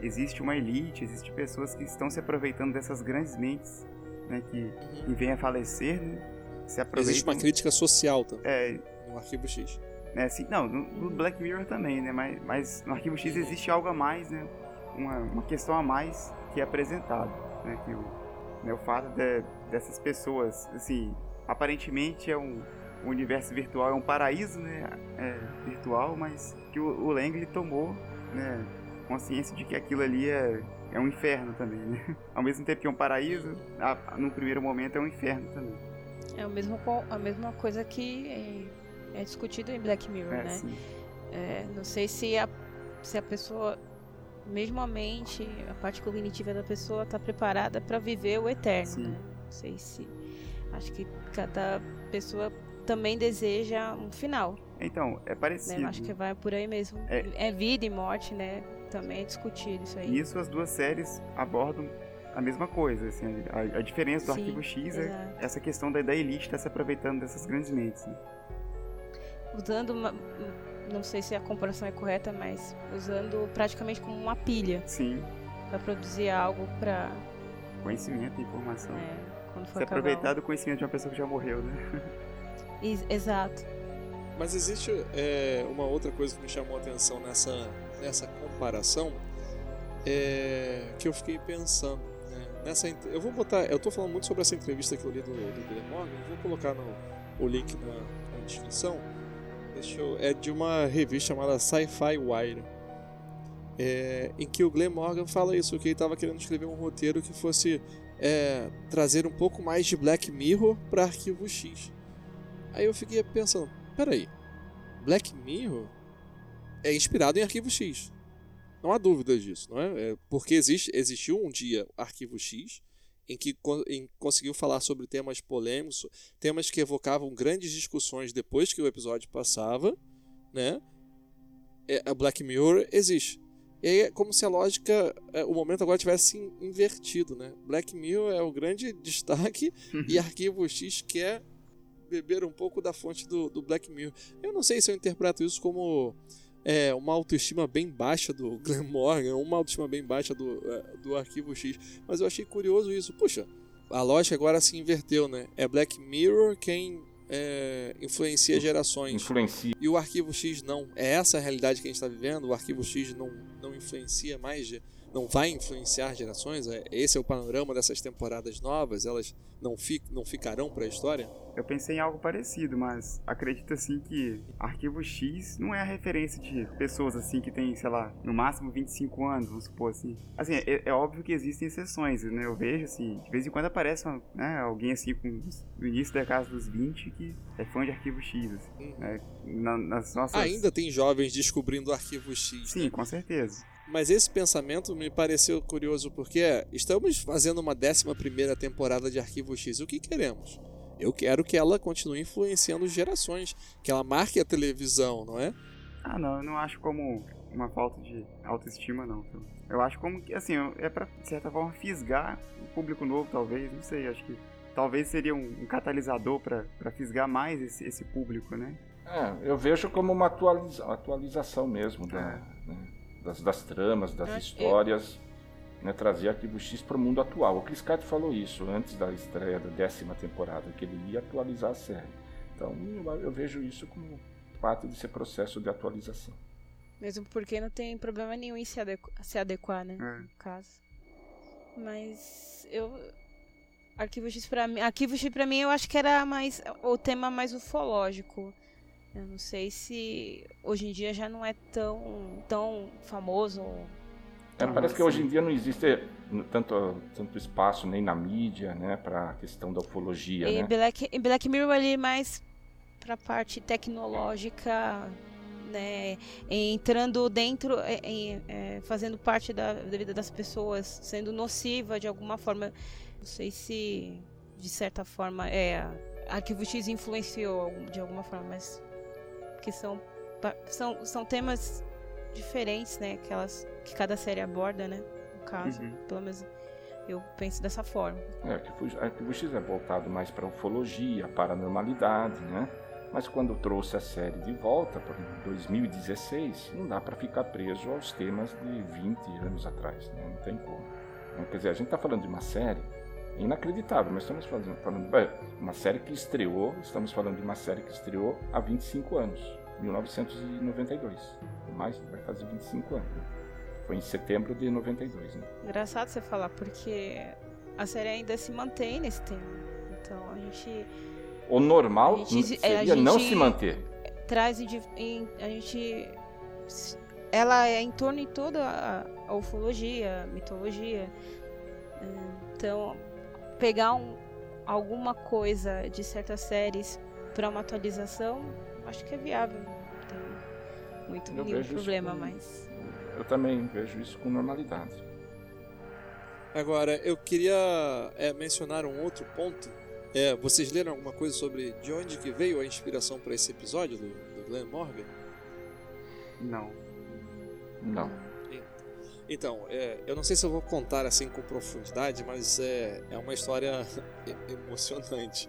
existe uma elite, existe pessoas que estão se aproveitando dessas grandes mentes, né? Que, que vêm a falecer, né? Se aproveitam... Existe uma crítica social também é, no Arquivo X. É, assim, não, no, Black Mirror também, né? Mas, mas no Arquivo X existe algo a mais, né? Uma, uma questão a mais que é apresentado, né? Que o, né, o fato de, dessas pessoas, assim, aparentemente é um o universo virtual é um paraíso né, é, virtual, mas que o, o Langley tomou né, consciência de que aquilo ali é, é um inferno também. Né? Ao mesmo tempo que é um paraíso, a, no primeiro momento é um inferno também. É o mesmo, a mesma coisa que é, é discutido em Black Mirror, é, né? É, não sei se a, se a pessoa, mesmo a mente, a parte cognitiva da pessoa está preparada para viver o eterno. Né? Não sei se. Acho que cada pessoa também deseja um final. Então, é parecido. Né? Acho que vai por aí mesmo. É... é, vida e morte, né? Também é discutido isso aí. Isso as duas séries abordam a mesma coisa. Assim, a, a diferença do Sim, Arquivo X é exato. é essa questão da, da elite estar tá se aproveitando dessas grandes mentes. Né? Usando uma, não sei se a comparação é correta, mas usando praticamente como uma pilha. Sim. Para produzir algo para conhecimento, informação. É, quando for se aproveitar do conhecimento de uma pessoa que já morreu, né? Exato. Mas existe é, uma outra coisa que me chamou a atenção nessa, nessa comparação é, que eu fiquei pensando. Né? Nessa, eu vou botar. Eu estou falando muito sobre essa entrevista que eu li do, do Glenn Morgan. vou colocar no, o link na, na descrição. Eu, é de uma revista chamada Sci-Fi Wire. É, em que o Glenn Morgan fala isso, que ele estava querendo escrever um roteiro que fosse é, trazer um pouco mais de Black Mirror para Arquivo X. Aí eu fiquei pensando, peraí, Black Mirror é inspirado em Arquivo X. Não há dúvidas disso, não é? é porque existe, existiu um dia Arquivo X em que em, conseguiu falar sobre temas polêmicos, temas que evocavam grandes discussões depois que o episódio passava, né? É, a Black Mirror existe. E aí é como se a lógica, é, o momento agora tivesse invertido, né? Black Mirror é o grande destaque e Arquivo X quer beber um pouco da fonte do, do Black Mirror. Eu não sei se eu interpreto isso como é, uma autoestima bem baixa do Glenn Morgan, uma autoestima bem baixa do, é, do Arquivo X, mas eu achei curioso isso. Puxa, a lógica agora se inverteu, né? É Black Mirror quem é, influencia gerações. Influencia. E o Arquivo X não. É essa a realidade que a gente está vivendo? O Arquivo X não, não influencia mais não vai influenciar gerações? É, esse é o panorama dessas temporadas novas? Elas não, fi, não ficarão para a história? Eu pensei em algo parecido, mas acredito assim que Arquivo X não é a referência de pessoas assim que tem, sei lá, no máximo 25 anos, vamos supor assim. Assim, é, é óbvio que existem exceções, né? Eu vejo assim, de vez em quando aparece uma, né, alguém assim com, no início da casa dos 20 que é fã de Arquivo X, assim, uhum. né? Na, nas nossas... Ainda tem jovens descobrindo Arquivo X, Sim, né? com certeza. Mas esse pensamento me pareceu curioso porque estamos fazendo uma 11 primeira temporada de Arquivo X. O que queremos? Eu quero que ela continue influenciando gerações, que ela marque a televisão, não é? Ah, não, eu não acho como uma falta de autoestima, não. Eu acho como que, assim, é pra, de certa forma, fisgar um público novo, talvez, não sei, acho que talvez seria um, um catalisador para fisgar mais esse, esse público, né? É, eu vejo como uma atualiza atualização mesmo da, né, das, das, tramas, das histórias né, trazer Arquivo X para o mundo atual. O Chris Carter falou isso antes da estreia da décima temporada, que ele ia atualizar a série. Então eu, eu vejo isso como parte desse processo de atualização. Mesmo porque não tem problema nenhum em se, adequ se adequar, né? É. No caso. Mas eu. Arquivo X pra mim. Arquivo X pra mim eu acho que era mais. o tema mais ufológico. Eu não sei se hoje em dia já não é tão, tão famoso é, parece que hoje em dia não existe tanto, tanto espaço nem na mídia, né, para a questão da ufologia, e né? Black, Black Mirror ali mais para a parte tecnológica né, entrando dentro, é, é, é, fazendo parte da, da, vida das pessoas, sendo nociva de alguma forma. Não sei se, de certa forma, é, Arquivo X influenciou de alguma forma, mas que são, são, são temas diferentes, né, que, elas, que cada série aborda, né, no caso, uhum. pelo menos eu penso dessa forma. É, Arquivo X é voltado mais para ufologia, paranormalidade, né? Mas quando trouxe a série de volta para 2016, não dá para ficar preso aos temas de 20 anos atrás, né? não tem como. Quer dizer, a gente está falando de uma série inacreditável, mas estamos falando, falando de uma série que estreou, estamos falando de uma série que estreou há 25 anos, 1992. Mais, vai fazer 25 anos. Foi em setembro de 92. Né? Engraçado você falar, porque a série ainda se mantém nesse tema. Então a gente o normal gente, é, seria não se manter. Traz em, a gente ela é em torno de toda a, a ufologia, a mitologia. Então, pegar um, alguma coisa de certas séries para uma atualização, acho que é viável. Não tem muito eu nenhum problema, com, mas. Eu também vejo isso com normalidade. Agora, eu queria é, mencionar um outro ponto é, vocês leram alguma coisa sobre de onde que veio a inspiração para esse episódio do, do Glenn Morgan? Não. Não. Então, é, eu não sei se eu vou contar assim com profundidade, mas é, é uma história emocionante.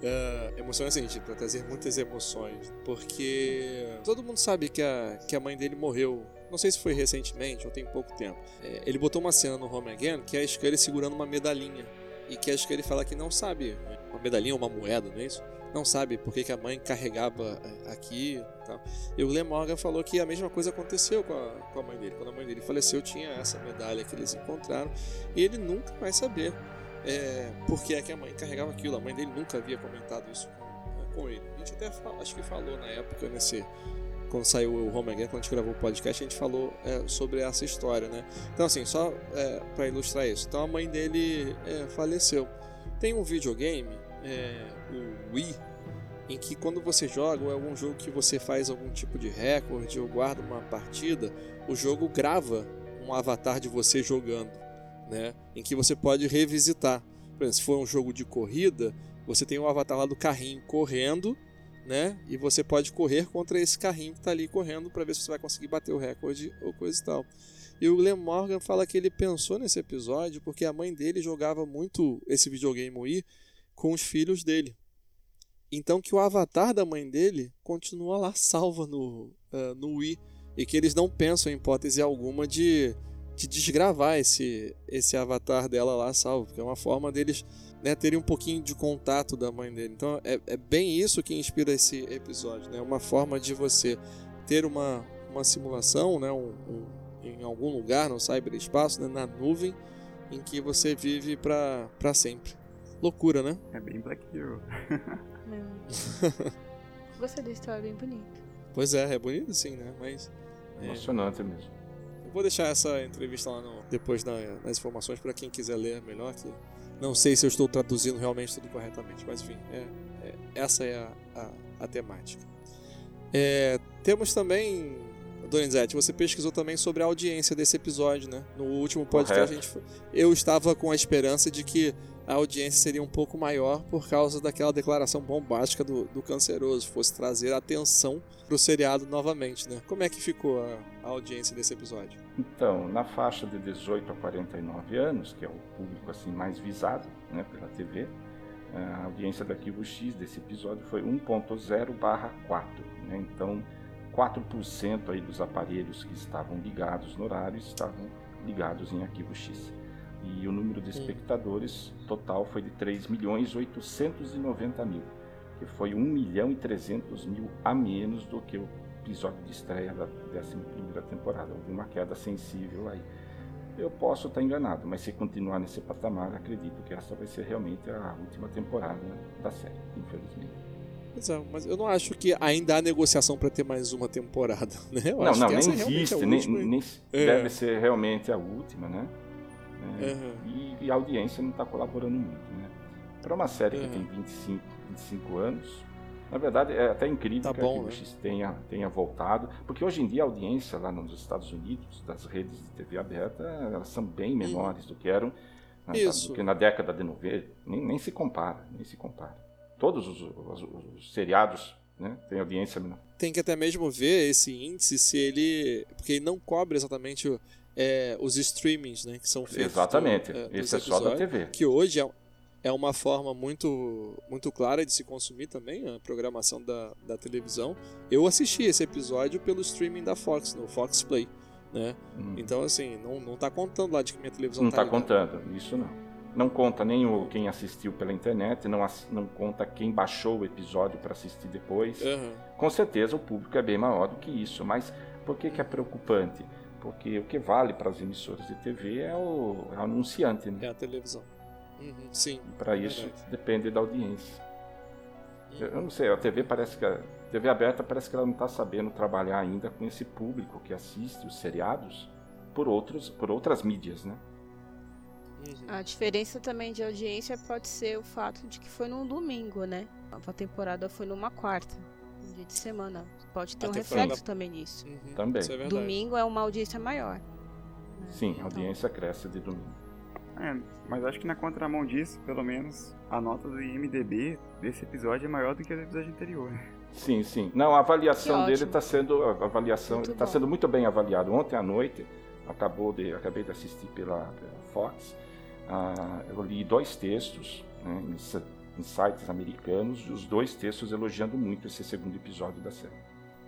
É, emocionante assim, para trazer muitas emoções, porque todo mundo sabe que a, que a mãe dele morreu. Não sei se foi recentemente ou tem pouco tempo. É, ele botou uma cena no Home Again que é a Scully segurando uma medalhinha e que que ele fala que não sabe uma medalhinha ou uma moeda, não é isso? Não sabe por que, que a mãe carregava eh, aqui tal. E o Glenn Morgan falou que a mesma coisa aconteceu com a, com a mãe dele. Quando a mãe dele faleceu, tinha essa medalha que eles encontraram e ele nunca vai saber é, por que é que a mãe carregava aquilo. A mãe dele nunca havia comentado isso com, com ele. A gente até fala, acho que falou na época, nesse quando saiu o Home Again, quando a gente gravou o podcast, a gente falou é, sobre essa história, né? Então, assim, só é, para ilustrar isso. Então, a mãe dele é, faleceu. Tem um videogame, é, o Wii, em que quando você joga, ou é algum jogo que você faz algum tipo de recorde ou guarda uma partida, o jogo grava um avatar de você jogando, né? Em que você pode revisitar. Por exemplo, se for um jogo de corrida, você tem um avatar lá do carrinho correndo né? E você pode correr contra esse carrinho que está ali correndo para ver se você vai conseguir bater o recorde ou coisa e tal. E o Glenn Morgan fala que ele pensou nesse episódio porque a mãe dele jogava muito esse videogame Wii com os filhos dele. Então que o avatar da mãe dele continua lá salva no, uh, no Wii e que eles não pensam em hipótese alguma de, de desgravar esse, esse avatar dela lá salvo, porque é uma forma deles né, terem um pouquinho de contato da mãe dele. Então é, é bem isso que inspira esse episódio, né? Uma forma de você ter uma, uma simulação, né, um, um, em algum lugar no cyberespaço, né, na nuvem, em que você vive para sempre. Loucura, né? É bem Black Hero. Gostei da história, bem bonita. Pois é, é bonito sim, né? Mas. É... Emocionante mesmo. Eu vou deixar essa entrevista lá no, depois na, nas informações para quem quiser ler melhor. Que não sei se eu estou traduzindo realmente tudo corretamente, mas enfim, é, é, essa é a, a, a temática. É, temos também, Donizete, você pesquisou também sobre a audiência desse episódio, né? No último podcast, gente, eu estava com a esperança de que a audiência seria um pouco maior por causa daquela declaração bombástica do, do canceroso, fosse trazer atenção para o seriado novamente, né? Como é que ficou a, a, audiência desse episódio? Então, na faixa de 18 a 49 anos, que é o público assim mais visado né, pela TV, a audiência da Arquivo X desse episódio foi 1.0/4, né? Então, 4% aí dos aparelhos que estavam ligados no horário estavam ligados em Arquivo X e o número de espectadores total foi de 3 milhões 890 mil, que foi 1 milhão e 300 mil a menos do que o episódio de estreia da 11 temporada. Houve uma queda sensível aí. Eu posso estar enganado, mas se continuar nesse patamar, acredito que essa vai ser realmente a última temporada da série, infelizmente. É, mas eu não acho que ainda há negociação para ter mais uma temporada, né? Eu não, não, nem existe, nem, nem é. deve ser realmente a última, né? Né? Uhum. E, e, a audiência não está colaborando muito. Né? Para uma série uhum. que tem 25, 25 anos, Na verdade, é até incrível Tá que bom, a né? X tenha, tenha voltado, porque hoje em dia a audiência lá nos Estados Unidos, das redes de TV aberta, elas são bem menores do que eram né, Isso. do que na década de 90. Nem, nem se compara, nem se compara. Todos os, os- os seriados né, têm audiência menor. Tem que até mesmo ver esse índice se ele. Porque ele não cobre exatamente o- é, os streamings, né? Que são feitos. Exatamente. do- Esse é só da TV. Que hoje é, é uma forma muito, muito clara de se consumir também a programação da, da televisão. Eu assisti esse episódio pelo streaming da Fox, no Fox Play. Né? Hum. Então, assim, não, não tá contando lá de que minha televisão Não tá está ligada. contando, isso não. Não conta nem o, quem assistiu pela internet, não, não conta quem baixou o episódio para assistir depois. Aham. Com certeza o público é bem maior do que isso, mas por que, que é preocupante? Porque o que vale para as emissoras de TV é o, é o anunciante, né? É a televisão. Uhum, sim. Para é isso verdade. depende da audiência. Eu eu não sei, a TV parece que a TV aberta parece que ela não está sabendo trabalhar ainda com esse público que assiste os seriados por outros por outras mídias, né? Uhum. A diferença também de audiência pode ser o fato de que foi num domingo, né? A temporada foi numa quarta, um dia de semana. Pode ter A um temporada- reflexo também nisso. Uhum, Também. Isso é. Domingo é uma audiência maior. Sim, a Então, audiência cresce de domingo. É, mas acho que na contramão disso, pelo menos, a nota do IMDB desse episódio é maior do que a do episódio anterior. Sim, sim. Não, a avaliação dele está sendo a avaliação Muito está sendo muito bem avaliado. Ontem à noite acabou de acabei de assistir pela, pela Fox. ah, eu li dois textos né, em, si- em sites americanos, os dois textos elogiando muito esse segundo episódio da série.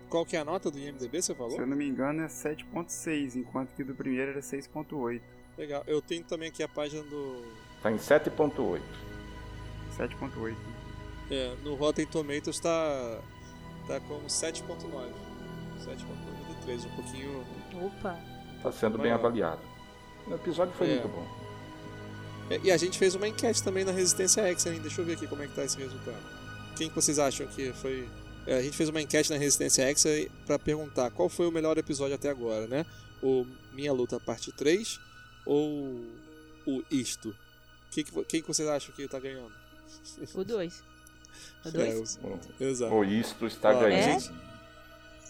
Qual que é a nota do IMDB, você falou? Se eu não me engano é 7.6, enquanto que do primeiro era 6.8. Legal. Eu tenho também aqui a página do. Está em 7.8. 7.8. É, no Rotten Tomatoes tá. tá com 7.9. 7.93, um pouquinho. Opa, Está sendo bem avaliado. O episódio foi É. muito bom. É, E a gente fez uma enquete também na Resistência X, hein? Deixa eu ver aqui como é que tá esse resultado. Quem que vocês acham que foi. É, a gente fez uma enquete na Resistência X aí pra perguntar qual foi o melhor episódio até agora, né? O Minha Luta Parte 3 ou o Isto? Quem que, quem que vocês acham que tá ganhando? o 2. O É, 2? o- Ou- Exato. Ou isto está Ó, ganhando. É? gente-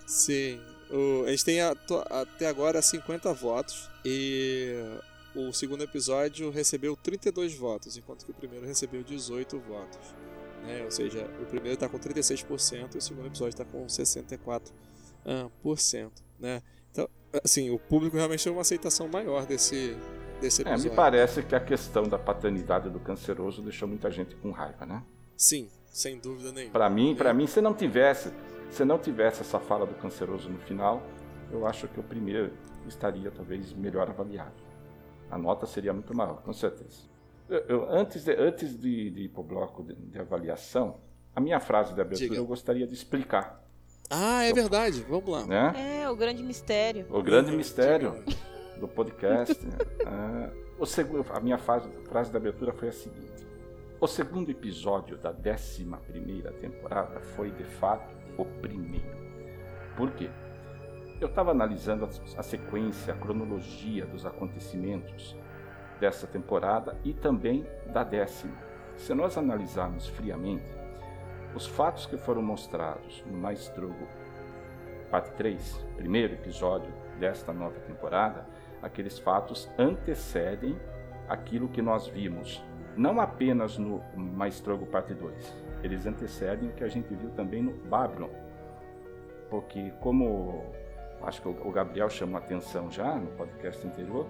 Sim. O- a gente tem ato- até agora 50 votos e o segundo episódio recebeu 32 votos, enquanto que o primeiro recebeu 18 votos. né? Ou seja, o primeiro está com 36% e o segundo episódio está com 64%. ah, né? Então, assim, o público realmente tem uma aceitação maior desse, desse É, episódio. me parece que a questão da paternidade do canceroso deixou muita gente com raiva, né? Sim, sem dúvida nenhuma. Para mim, para mim, se não tivesse, se não tivesse essa fala do canceroso no final, eu acho que o primeiro estaria talvez melhor avaliado. A nota seria muito maior, com certeza. Eu- eu- antes de, antes de, de ir para o bloco de, de avaliação, a minha frase de abertura Diga. eu gostaria de explicar, Ah, é verdade. Vamos lá. né? É, o grande mistério. O grande Uhum, mistério do podcast. né? Ah, o segundo, a minha frase, frase da abertura foi a seguinte: O segundo episódio da 11 primeira temporada foi de fato o primeiro. Por quê? Eu estava analisando a, sequência, a cronologia dos acontecimentos dessa temporada e também da décima. Se nós analisarmos friamente, os fatos que foram mostrados no Maestrogo parte 3, primeiro episódio desta nova temporada, aqueles fatos antecedem aquilo que nós vimos, não apenas no Maestrogo parte 2, eles antecedem o que a gente viu também no Babylon. Porque como acho que o Gabriel chamou atenção já no podcast anterior,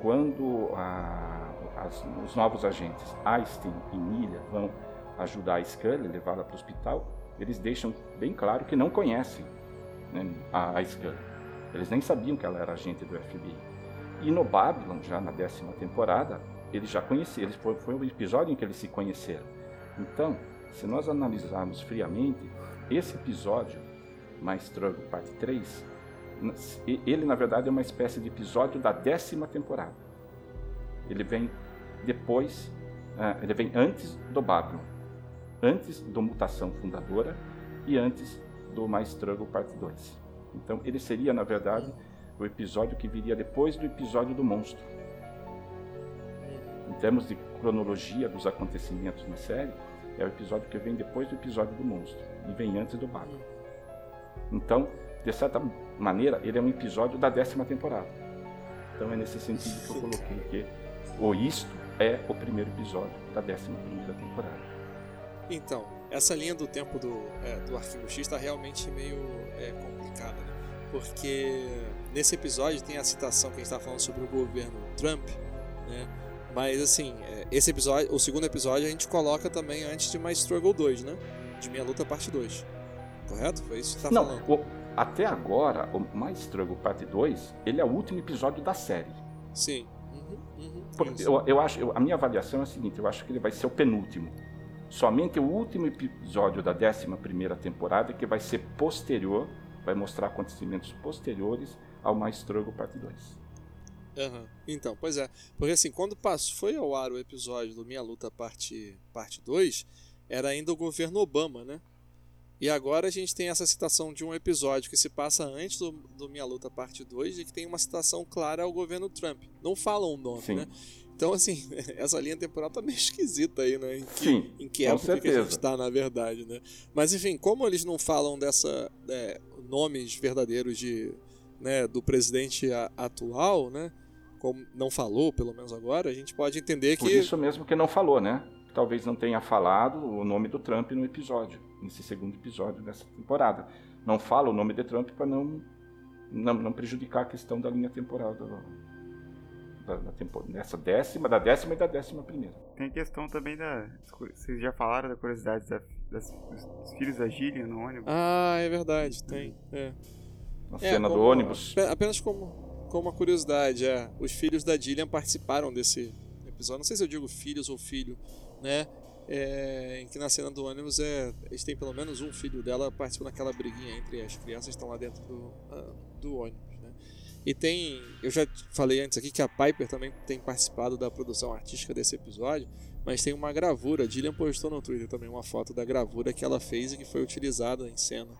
quando a- as- os novos agentes Einstein e Miller vão ajudar a Scully, levá-la para o hospital, eles deixam bem claro que não conhecem né, a, a Scully. Eles nem sabiam que ela era agente do FBI. E no Babylon, já na décima temporada, eles já conheciam, eles, foi, foi o episódio em que eles se conheceram. Então, se nós analisarmos friamente, esse episódio, Maestro parte 3, n- e- ele na verdade é uma espécie de episódio da décima temporada. Ele vem depois, ah, ele vem antes do Babylon, antes do Mutação Fundadora e antes do Maestro parte 2. Então ele seria na verdade o episódio que viria depois do episódio do monstro. Em termos de cronologia dos acontecimentos na série, é o episódio que vem depois do episódio do monstro e vem antes do Baco. Então, de certa maneira, ele é um episódio da décima temporada. Então é nesse sentido que eu coloquei que o Isto é o primeiro episódio da décima primeira temporada. Então, essa linha do tempo do, é, do Arquivo X está realmente meio é, complicada, né? Porque nesse episódio tem a citação que a gente está falando sobre o governo Trump, né? Mas assim, é, esse episódio, o segundo episódio a gente coloca também antes de My Struggle 2, né? De Minha Luta Parte 2. Correto? Foi isso que você tá Não, falando. o- até agora, o My Struggle Parte 2, ele é o último episódio da série. Sim. Uhum, uhum, Porque eu, eu acho, eu- a minha avaliação é a seguinte, eu acho que ele vai ser o penúltimo. Somente o último episódio da 11 primeira temporada que vai ser posterior, vai mostrar acontecimentos posteriores ao My Struggle Parte 2. Aham. Então, pois é. Porque assim, quando passou, foi ao ar o episódio do Minha Luta parte, parte 2, era ainda o governo Obama, né? E agora a gente tem essa citação de um episódio que se passa antes do, do Minha Luta parte 2 e que tem uma citação clara ao governo Trump. Não falam o nome, Sim. né? Então, assim, essa linha temporal tá meio esquisita aí, né? Em que, Sim, em que com época que a gente está, na verdade, né? Mas, enfim, como eles não falam dessa é, nomes verdadeiros de, né, do presidente a- atual, né? Como não falou, pelo menos agora, a gente pode entender Por que isso mesmo que não falou, né? Talvez não tenha falado o nome do Trump no episódio, nesse segundo episódio dessa temporada. Não fala o nome de Trump para não, não não prejudicar a questão da linha temporal do, da, da tempo- dessa décima, da décima e da décima primeira. Tem a questão também da. Vocês já falaram da curiosidade da- das- dos, dos filhos da Gillian no ônibus? Ah, é verdade, tem. É. Na É, cena do como- ônibus. ape- Apenas como, como uma curiosidade, é, os filhos da Dillian participaram desse episódio. Não sei se eu digo filhos ou filho, né? É, em que na cena do ônibus é, eles têm pelo menos um filho dela participando daquela briguinha entre as crianças que estão lá dentro do, ah, do ônibus, né? E tem, eu já falei antes aqui que a Piper também tem participado da produção artística desse episódio, mas tem uma gravura, a Dillian postou no Twitter também uma foto da gravura que ela fez e que foi utilizada em cena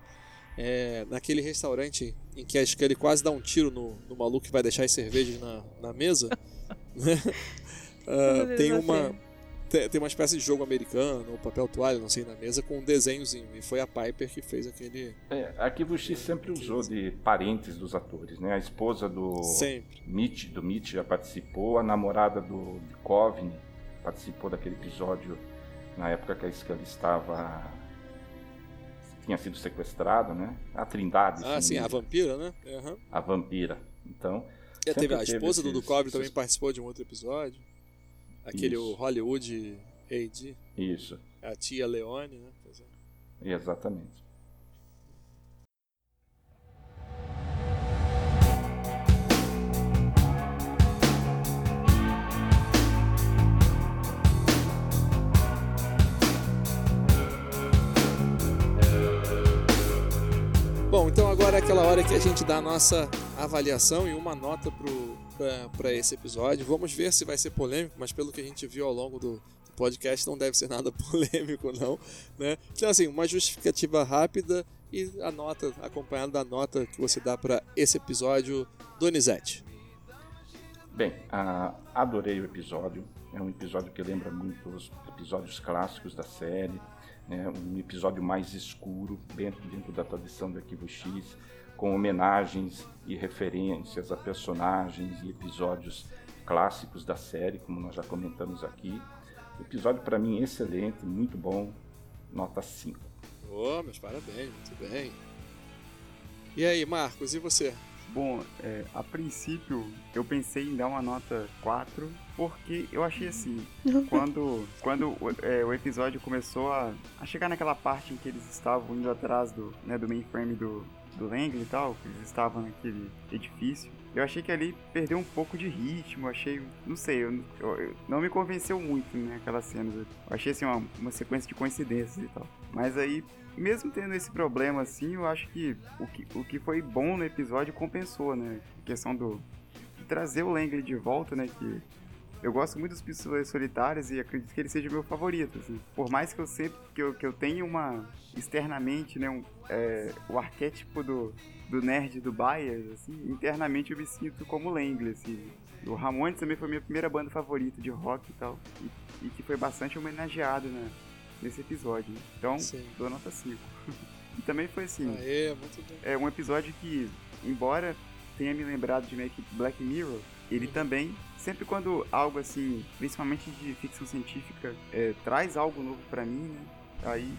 é, naquele restaurante em que a Scully quase dá um tiro no, no maluco que vai deixar as cervejas na, na mesa, né? Deus, tem uma. Tem, uma espécie de jogo americano, ou papel toalha, não sei, na mesa com um desenhozinho. E foi a Piper que fez aquele. É, Arquivo X sempre usou de parentes dos atores, né? A esposa do Sempre. Mitch, do Mitch já participou, a namorada do de Coveney participou daquele episódio na época que a Scully estava tinha sido sequestrada, né? A Trindade, Ah, sim, a vampira, né? Aham. a vampira. Então, E teve a Sempre teve esposa do Duchovny também participou de um outro episódio. Aquele Isso. Hollywood AD, isso, a tia Leone, né? É. exatamente. Bom, então agora é aquela hora que a gente dá a nossa avaliação e uma nota para esse episódio. Vamos ver se vai ser polêmico, mas pelo que a gente viu ao longo do, podcast, não deve ser nada polêmico, não. Né? Então, assim, uma justificativa rápida e a nota, acompanhada da nota que você dá para esse episódio, Donizete. Bem, ah, adorei o episódio. É um episódio que lembra muito os episódios clássicos da série. Né? Um episódio mais escuro, dentro, dentro da tradição do Arquivo X, com homenagens e referências a personagens e episódios clássicos da série, como nós já comentamos aqui. O episódio, para mim, excelente, muito bom. Nota 5. Oh, meus parabéns, muito bem. E aí, Marcos, e você? Bom, é, a princípio eu pensei em dar uma nota 4, porque eu achei assim, quando, quando o- é, o episódio começou a, a chegar naquela parte em que eles estavam indo atrás do, né, do mainframe do, do Langley e tal, que eles estavam naquele edifício, eu achei que ali perdeu um pouco de ritmo, achei, não sei, eu, eu- eu- não me convenceu muito, né, aquelas cenas. Eu achei assim uma, uma sequência de coincidências e tal. Mas aí mesmo tendo esse problema assim, eu acho que o que, o que foi bom no episódio compensou, né? A questão do trazer o Langley de volta, né? Que eu gosto muito dos Pistoleiros Solitários e acredito que ele seja meu favorito, assim. Por mais que eu sempre que eu, que eu tenha uma externamente, né, um, é, o arquétipo do, do nerd do Byers, assim, internamente eu me sinto como Langley, assim. O Ramones também foi minha primeira banda favorita de rock e tal, e, e que foi bastante homenageado, né? nesse episódio. Então, Sim. dou nota 5. e também foi assim, Aê, é um episódio que, embora tenha me lembrado de Black Mirror, ele também, sempre quando algo assim, principalmente de ficção científica, é, traz algo novo pra mim, né? Aí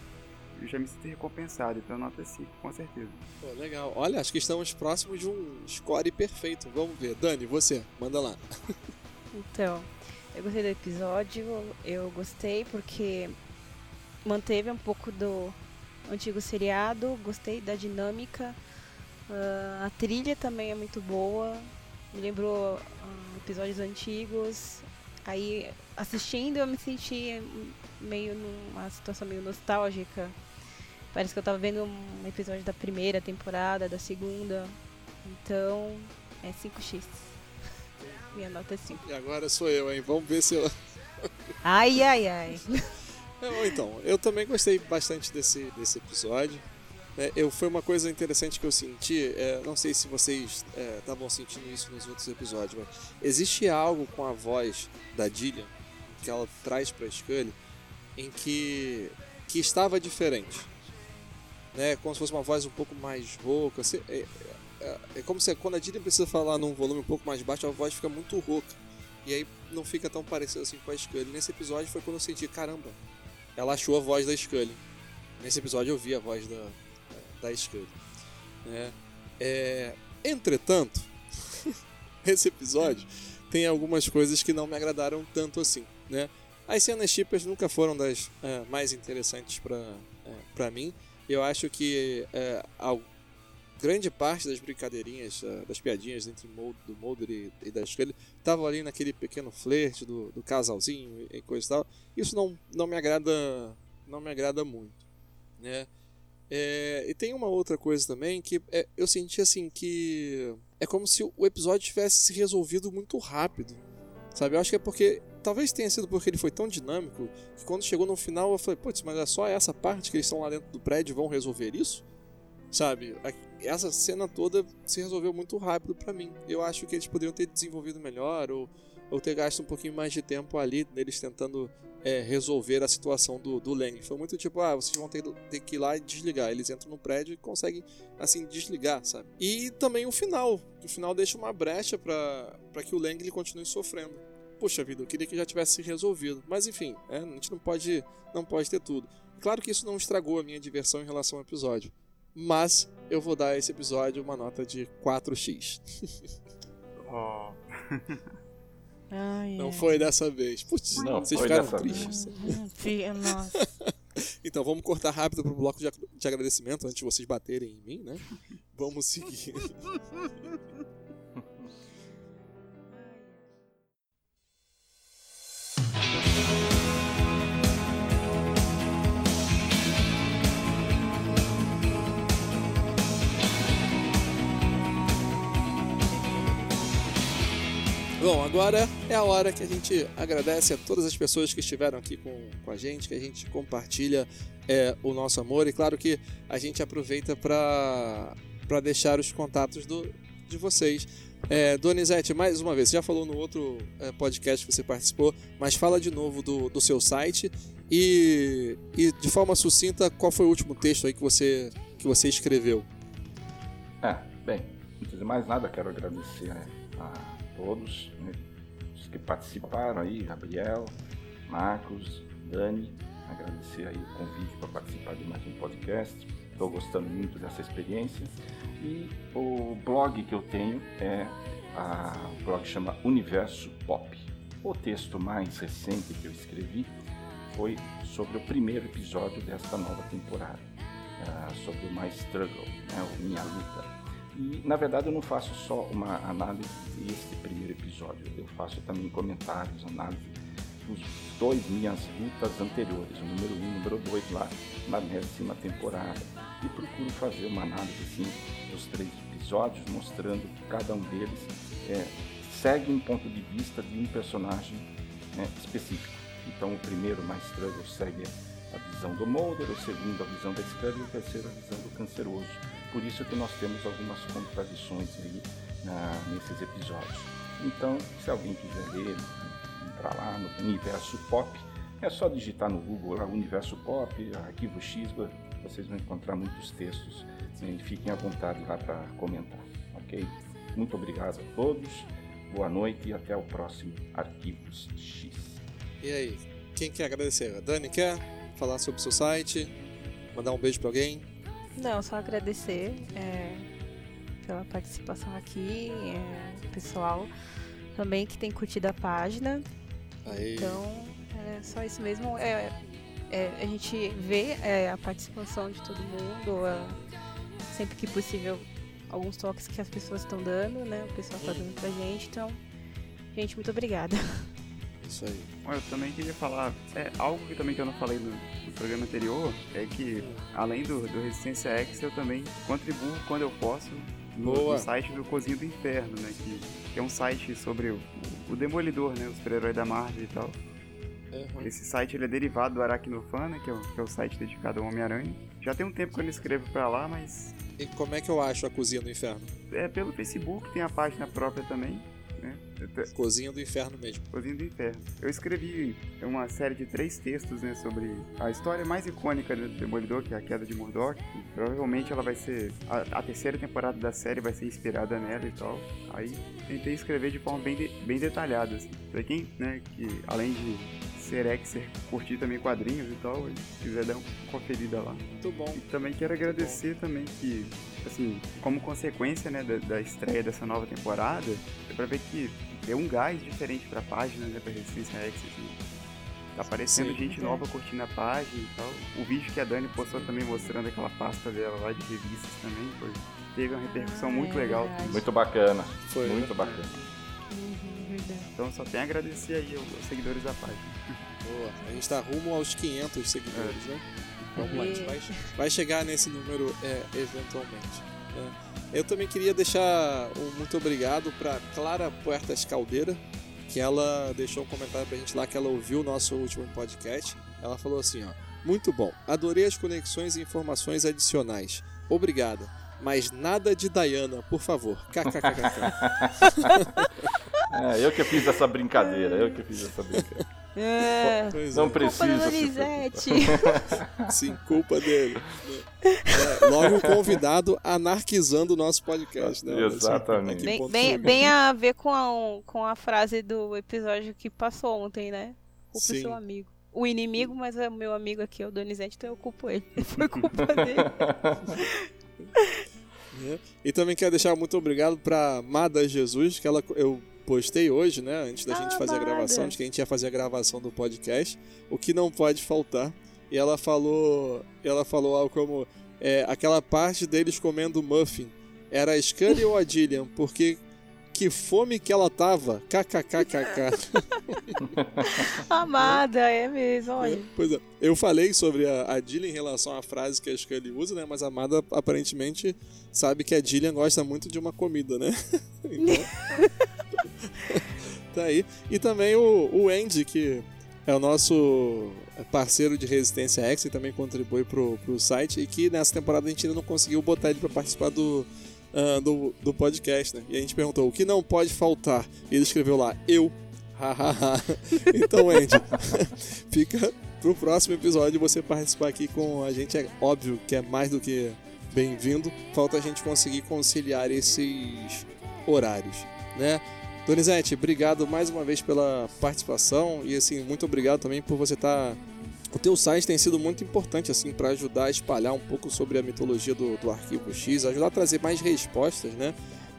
eu já me sinto recompensado, então nota 5, com certeza. Pô, legal. Olha, acho que estamos próximos de um score perfeito. Vamos ver. Dani, você, manda lá. Então, eu gostei do episódio, eu gostei porque manteve um pouco do antigo seriado, gostei da dinâmica, ah, a trilha também é muito boa, me lembrou ah, episódios antigos. Aí, assistindo, eu me senti meio numa situação meio nostálgica. Parece que eu tava vendo um episódio da primeira temporada, da segunda. Então, é 5x. Minha nota é 5. E agora sou eu, hein? Vamos ver se eu. Ai, ai, ai. Então, eu também gostei bastante desse, desse episódio. É, eu, foi uma coisa interessante que eu senti, é, não sei se vocês estavam sentindo isso nos outros episódios, mas existe algo com a voz da Dillian que ela traz para Scully em que, que estava diferente. Né? Como se fosse uma voz um pouco mais rouca. assim, é, é, é como se quando a Dillian precisa falar num volume um pouco mais baixo, a voz fica muito rouca. E aí não fica tão parecido assim com a Scully. Nesse episódio foi quando eu senti, caramba, ela achou a voz da Scully. Nesse episódio eu vi a voz da, da Scully. Né? É, entretanto, esse episódio tem algumas coisas que não me agradaram tanto assim. Né? As cenas chipas nunca foram das é, mais interessantes para é, mim. Eu acho que é, a grande parte das brincadeirinhas, é, das piadinhas entre Mulder, do Mulder e, e da Scully estavam ali naquele pequeno flerte do, do casalzinho e coisa e tal. Isso não, não me agrada não me agrada muito, né? É, e tem uma outra coisa também que é, eu senti assim que é como se o episódio tivesse se resolvido muito rápido, sabe? Eu acho que é porque talvez tenha sido porque ele foi tão dinâmico que quando chegou no final eu falei, putz, mas é só essa parte que eles estão lá dentro do prédio vão resolver isso, sabe? Essa cena toda se resolveu muito rápido para mim. Eu acho que eles poderiam ter desenvolvido melhor ou, ou ter gasto um pouquinho mais de tempo ali neles tentando é, resolver a situação do, do Lang. Foi muito tipo, ah, vocês vão ter, ter, que ir lá e desligar. Eles entram no prédio e conseguem, assim, desligar, sabe? E também o final. O final deixa uma brecha para que o Lang ele continue sofrendo. Puxa vida, eu queria que já tivesse se resolvido. Mas enfim, é, a gente não pode, não pode ter tudo. Claro que isso não estragou a minha diversão em relação ao episódio. Mas eu vou dar a esse episódio uma nota de 4x. Oh. Ai, Não foi dessa vez. Putz, Não, vocês ficaram tristes. Nossa. Então, vamos cortar rápido pro bloco de agradecimento antes de vocês baterem em mim, né? Vamos seguir. Bom, agora é a hora que a gente agradece a todas as pessoas que estiveram aqui com, com a gente, que a gente compartilha é, o nosso amor e claro que a gente aproveita para deixar os contatos do, de vocês. É, Donizete, mais uma vez, você já falou no outro é, podcast que você participou, mas fala de novo do, do seu site e, e de forma sucinta qual foi o último texto aí que você, que você escreveu. É, bem, antes de mais nada, quero agradecer né, a todos né, os que participaram aí, Gabriel, Marcos, Dani, agradecer aí o convite para participar de mais um podcast. Estou gostando muito dessa experiência. E o blog que eu tenho é a, o blog chama Universo Pop. O texto mais recente que eu escrevi foi sobre o primeiro episódio desta nova temporada, sobre o My Struggle, né, Minha Luta. E na verdade eu não faço só uma análise deste primeiro episódio, eu faço também comentários, análise dos dois minhas lutas anteriores, o número 1 um, e o número 2 lá na décima temporada. E procuro fazer uma análise assim dos três episódios, mostrando que cada um deles é, segue um ponto de vista de um personagem né, específico. Então o primeiro, mais Struggle, segue a visão do Mulder, o segundo a visão da Scully e o terceiro a visão do canceroso. Por isso que nós temos algumas contradições aí na, nesses episódios. Então, se alguém quiser ler, entrar lá no universo pop, É só digitar no Google lá Universo Pop, Arquivo X, vocês vão encontrar muitos textos. Né? E fiquem à vontade lá para comentar, ok? Muito obrigado a todos, boa noite e até o próximo Arquivos X. E aí, quem quer agradecer? A Dani quer falar sobre o seu site? Mandar um beijo para alguém? Não, só agradecer é, pela participação aqui, é, pessoal também que tem curtido a página. Aí. Então, é só isso mesmo. É, é, a gente vê é, a participação de todo mundo, é, sempre que possível, alguns toques que as pessoas estão dando, né? O pessoal está dando pra gente. Então, gente, muito obrigada. Isso aí. Eu também queria falar, é, algo que também que eu não falei no, no programa anterior, é que além do, do Resistência X, eu também contribuo quando eu posso no, no, site do Cozinho do Inferno, né? Que, que é um site sobre o, o Demolidor, né? O super-herói da Marvel e tal. Uhum. Esse site ele é derivado do Aracnofan, né? Que é, o, que é o site dedicado ao Homem-Aranha. Já tem um tempo que eu não escrevo pra lá, mas... E como é que eu acho a Cozinha do Inferno? É pelo Facebook, tem a página própria também. Cozinha do Inferno mesmo. Cozinha do Inferno. Eu escrevi uma série de três textos né, sobre a história mais icônica do Demolidor, que é a queda de Murdoch. provavelmente ela vai ser. A, a, terceira temporada da série vai ser inspirada nela e tal. Aí tentei escrever de forma bem, de, bem detalhada. Assim. Pra quem, né, que além de ser Exer, curtir também quadrinhos e tal, quiser dar uma conferida lá. Muito bom. E também quero agradecer também que, assim, como consequência, né, da, da estreia dessa nova temporada, é pra ver que deu um gás diferente pra página, né, pra Resistência X, assim. Tá aparecendo Sim, gente é. nova curtindo a página e tal. O vídeo que a Dani postou também mostrando aquela pasta dela lá de revistas também, foi, teve uma repercussão ah, muito é legal. Também. Muito bacana. Foi muito bacana. Uhum, então só tem a agradecer aí aos seguidores da página. Boa. A gente tá rumo aos 500 seguidores, é. né? Vamos lá, a gente vai, vai chegar nesse número é, eventualmente. É. Eu também queria deixar um muito obrigado para Clara Puertas Caldeira, que ela deixou um comentário pra gente lá que ela ouviu o nosso último podcast. Ela falou assim, ó: "Muito bom. Adorei as conexões e informações adicionais. Obrigada. Mas nada de Diana, por favor. KKKK. é, eu que fiz essa brincadeira, eu que fiz essa brincadeira. É, não precisa. Culpa do Donizete. Sim, culpa dele. É, logo o convidado anarquizando o nosso podcast, né? Exatamente. Bem, bem, bem, a ver com a, com a frase do episódio que passou ontem, né? Culpa Sim. seu amigo. O inimigo, mas é o meu amigo aqui, é o Donizete, então eu culpo ele. Foi culpa dele. É. E também quero deixar muito obrigado para Mada Jesus, que ela, eu postei hoje, né? Antes da ah, gente fazer a gravação, de que a gente ia fazer a gravação do podcast. O que não pode faltar. E ela falou. Ela falou algo como. É, aquela parte deles comendo muffin. Era a Scully ou a Dillian? Porque que fome que ela tava. KKKKK. Amada, é mesmo, olha. É, pois é. Eu falei sobre a, a Dillian em relação à frase que a Scully usa, né? Mas a Amada aparentemente sabe que a Dillian gosta muito de uma comida, né? então... tá aí. E também o, o Andy, que é o nosso parceiro de Resistência X e também contribui pro, pro site e que nessa temporada a gente ainda não conseguiu botar ele para participar do, uh, do, do podcast, né? E a gente perguntou o que não pode faltar. E ele escreveu lá, eu. então, Andy, fica pro próximo episódio você participar aqui com a gente. É óbvio que é mais do que bem-vindo. Falta a gente conseguir conciliar esses horários, né? Donizete, obrigado mais uma vez pela participação e assim, muito obrigado também por você estar tá... O teu site tem sido muito importante assim para ajudar a espalhar um pouco sobre a mitologia do, do Arquivo X, ajudar a trazer mais respostas, né?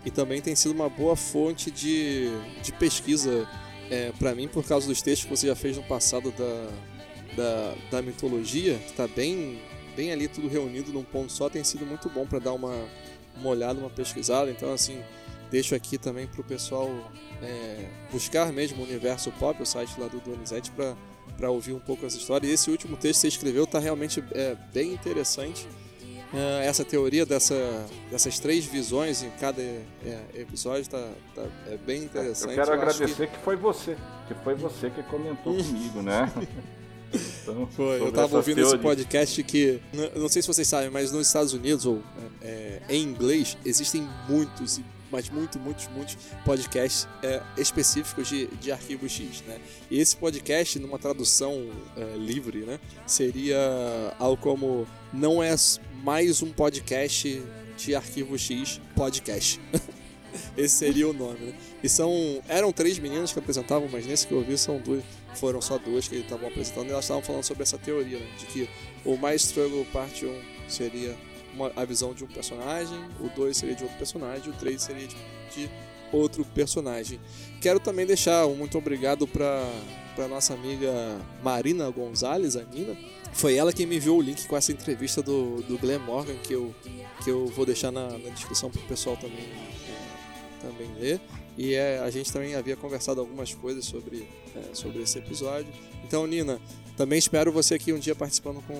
E também tem sido uma boa fonte de, de pesquisa é, para mim por causa dos textos que você já fez no passado da, da, da mitologia, que está bem, bem ali tudo reunido num ponto só, tem sido muito bom para dar uma, uma olhada, uma pesquisada. Então, assim, deixo aqui também para o pessoal é, buscar mesmo o Universo Pop, o site lá do Donizete, para ouvir um pouco essa história. E esse último texto que você escreveu está realmente é, bem interessante. É, essa teoria dessa, dessas três visões em cada é, episódio tá, tá, é bem interessante. Eu quero Eu agradecer que... que... foi você, que foi você que comentou comigo, né? Então, foi, eu estava ouvindo esse podcast que, não sei se vocês sabem, mas nos Estados Unidos, ou é, em inglês, existem muitos e mas muito, muitos, muitos podcasts é, específicos de, de Arquivo X, né? E esse podcast, numa tradução é, livre, né, seria algo como não é mais um podcast de Arquivo X podcast. esse seria o nome, né? E são eram três meninas que apresentavam, mas nesse que eu vi são duas, foram só duas que estavam apresentando e elas estavam falando sobre essa teoria, né, de que o mais Struggle parte 1 seria uma, a visão de um personagem, o 2 seria de outro personagem, o 3 seria de, de outro personagem. Quero também deixar um muito obrigado para para nossa amiga Marina Gonzalez, a Nina. Foi ela quem me enviou o link com essa entrevista do, do Glenn Morgan, que eu, que eu vou deixar na, na descrição para o pessoal também, é, também ler. E é, a gente também havia conversado algumas coisas sobre, é, sobre esse episódio. Então, Nina, também espero você aqui um dia participando com,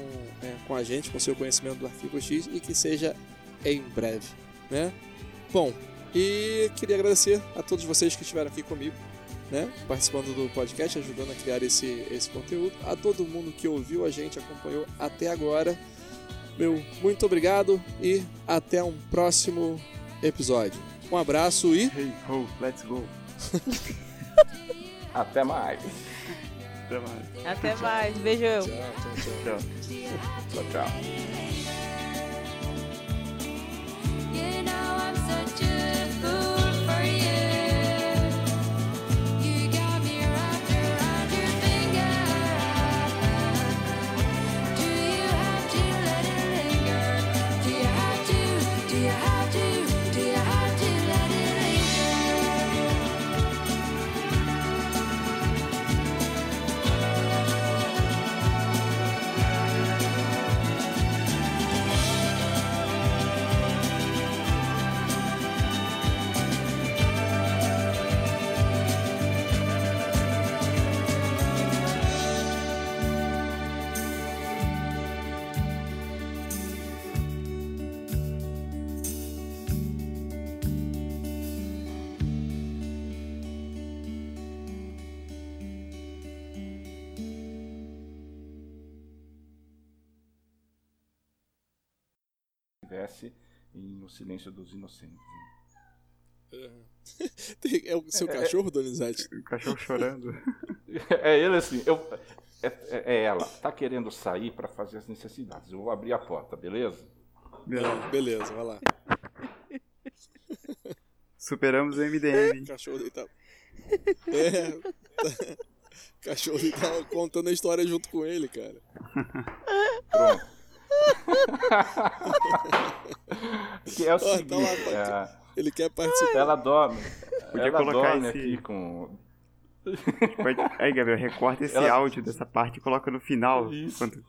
é, com a gente, com seu conhecimento do Arquivo X e que seja em breve, né? Bom, e queria agradecer a todos vocês que estiveram aqui comigo, né? Participando do podcast, ajudando a criar esse, esse conteúdo. A todo mundo que ouviu a gente, acompanhou até agora. Meu muito obrigado e até um próximo episódio. Um abraço e. Hey ho, let's go. Até mais. Até mais. Até mais. Beijão. Tchau, tchau, tchau. Tchau. Tchau, Silêncio dos Inocentes. Tem- É o seu cachorro, Donizete? O cachorro chorando. É ele assim, eu, é, é- é ela, tá querendo sair para fazer as necessidades. Eu vou abrir a porta, beleza? Não, beleza, vai lá. Superamos o MDM. Cachorro deitado. É. Cachorro deitado contando a história junto com ele, cara. Pronto. Que é o tá seguinte, lá, tá é, Ele quer participar. ela dorme. Podia ela colocar dorme esse- aqui com. Aí, Gabriel, recorta esse Ela- áudio dessa parte e coloca no final. Isso. Quando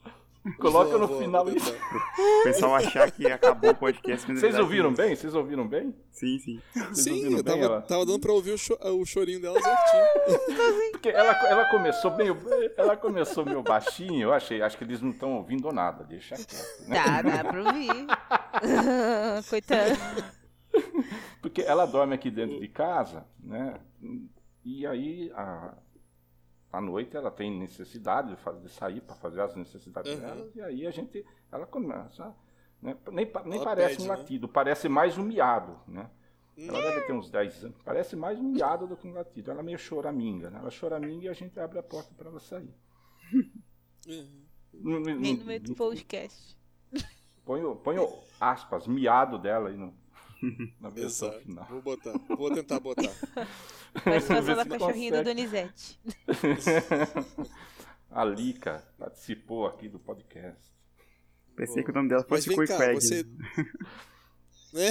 Coloca no final isso. o pessoal achar que acabou o podcast. Vocês dá ouviram bem? Vocês ouviram bem? Sim, sim. Vocês Sim, ouviram eu tava, tava dando pra ouvir o, cho- o chorinho dela certinho. Porque ela, ela começou meio. Ela começou meio baixinho, eu achei. Acho que eles não estão ouvindo nada, deixa quieto. Né? Tá, dá pra ouvir. Coitado. Porque ela dorme aqui dentro de casa, né? E aí a, à noite ela tem necessidade de, fazer, de sair para fazer as necessidades Uhum. dela, e aí a gente. Ela começa. Né? Nem, nem Ela parece pede, um né? latido, parece mais um miado, né? Ela deve ter uns 10 anos. Parece mais um miado do que um latido. Ela é meio choraminga, né? Ela choraminga e a gente abre a porta para ela sair. Uhum. No- no- Vem no meio do podcast. Põe, o- põe o aspas, miado dela aí no, na versão Exato. final. Vou botar. Vou tentar botar. Participação da cachorrinha do consegue. Donizete. A Lica participou aqui do podcast. Pensei que o nome dela fosse Quick você. Né?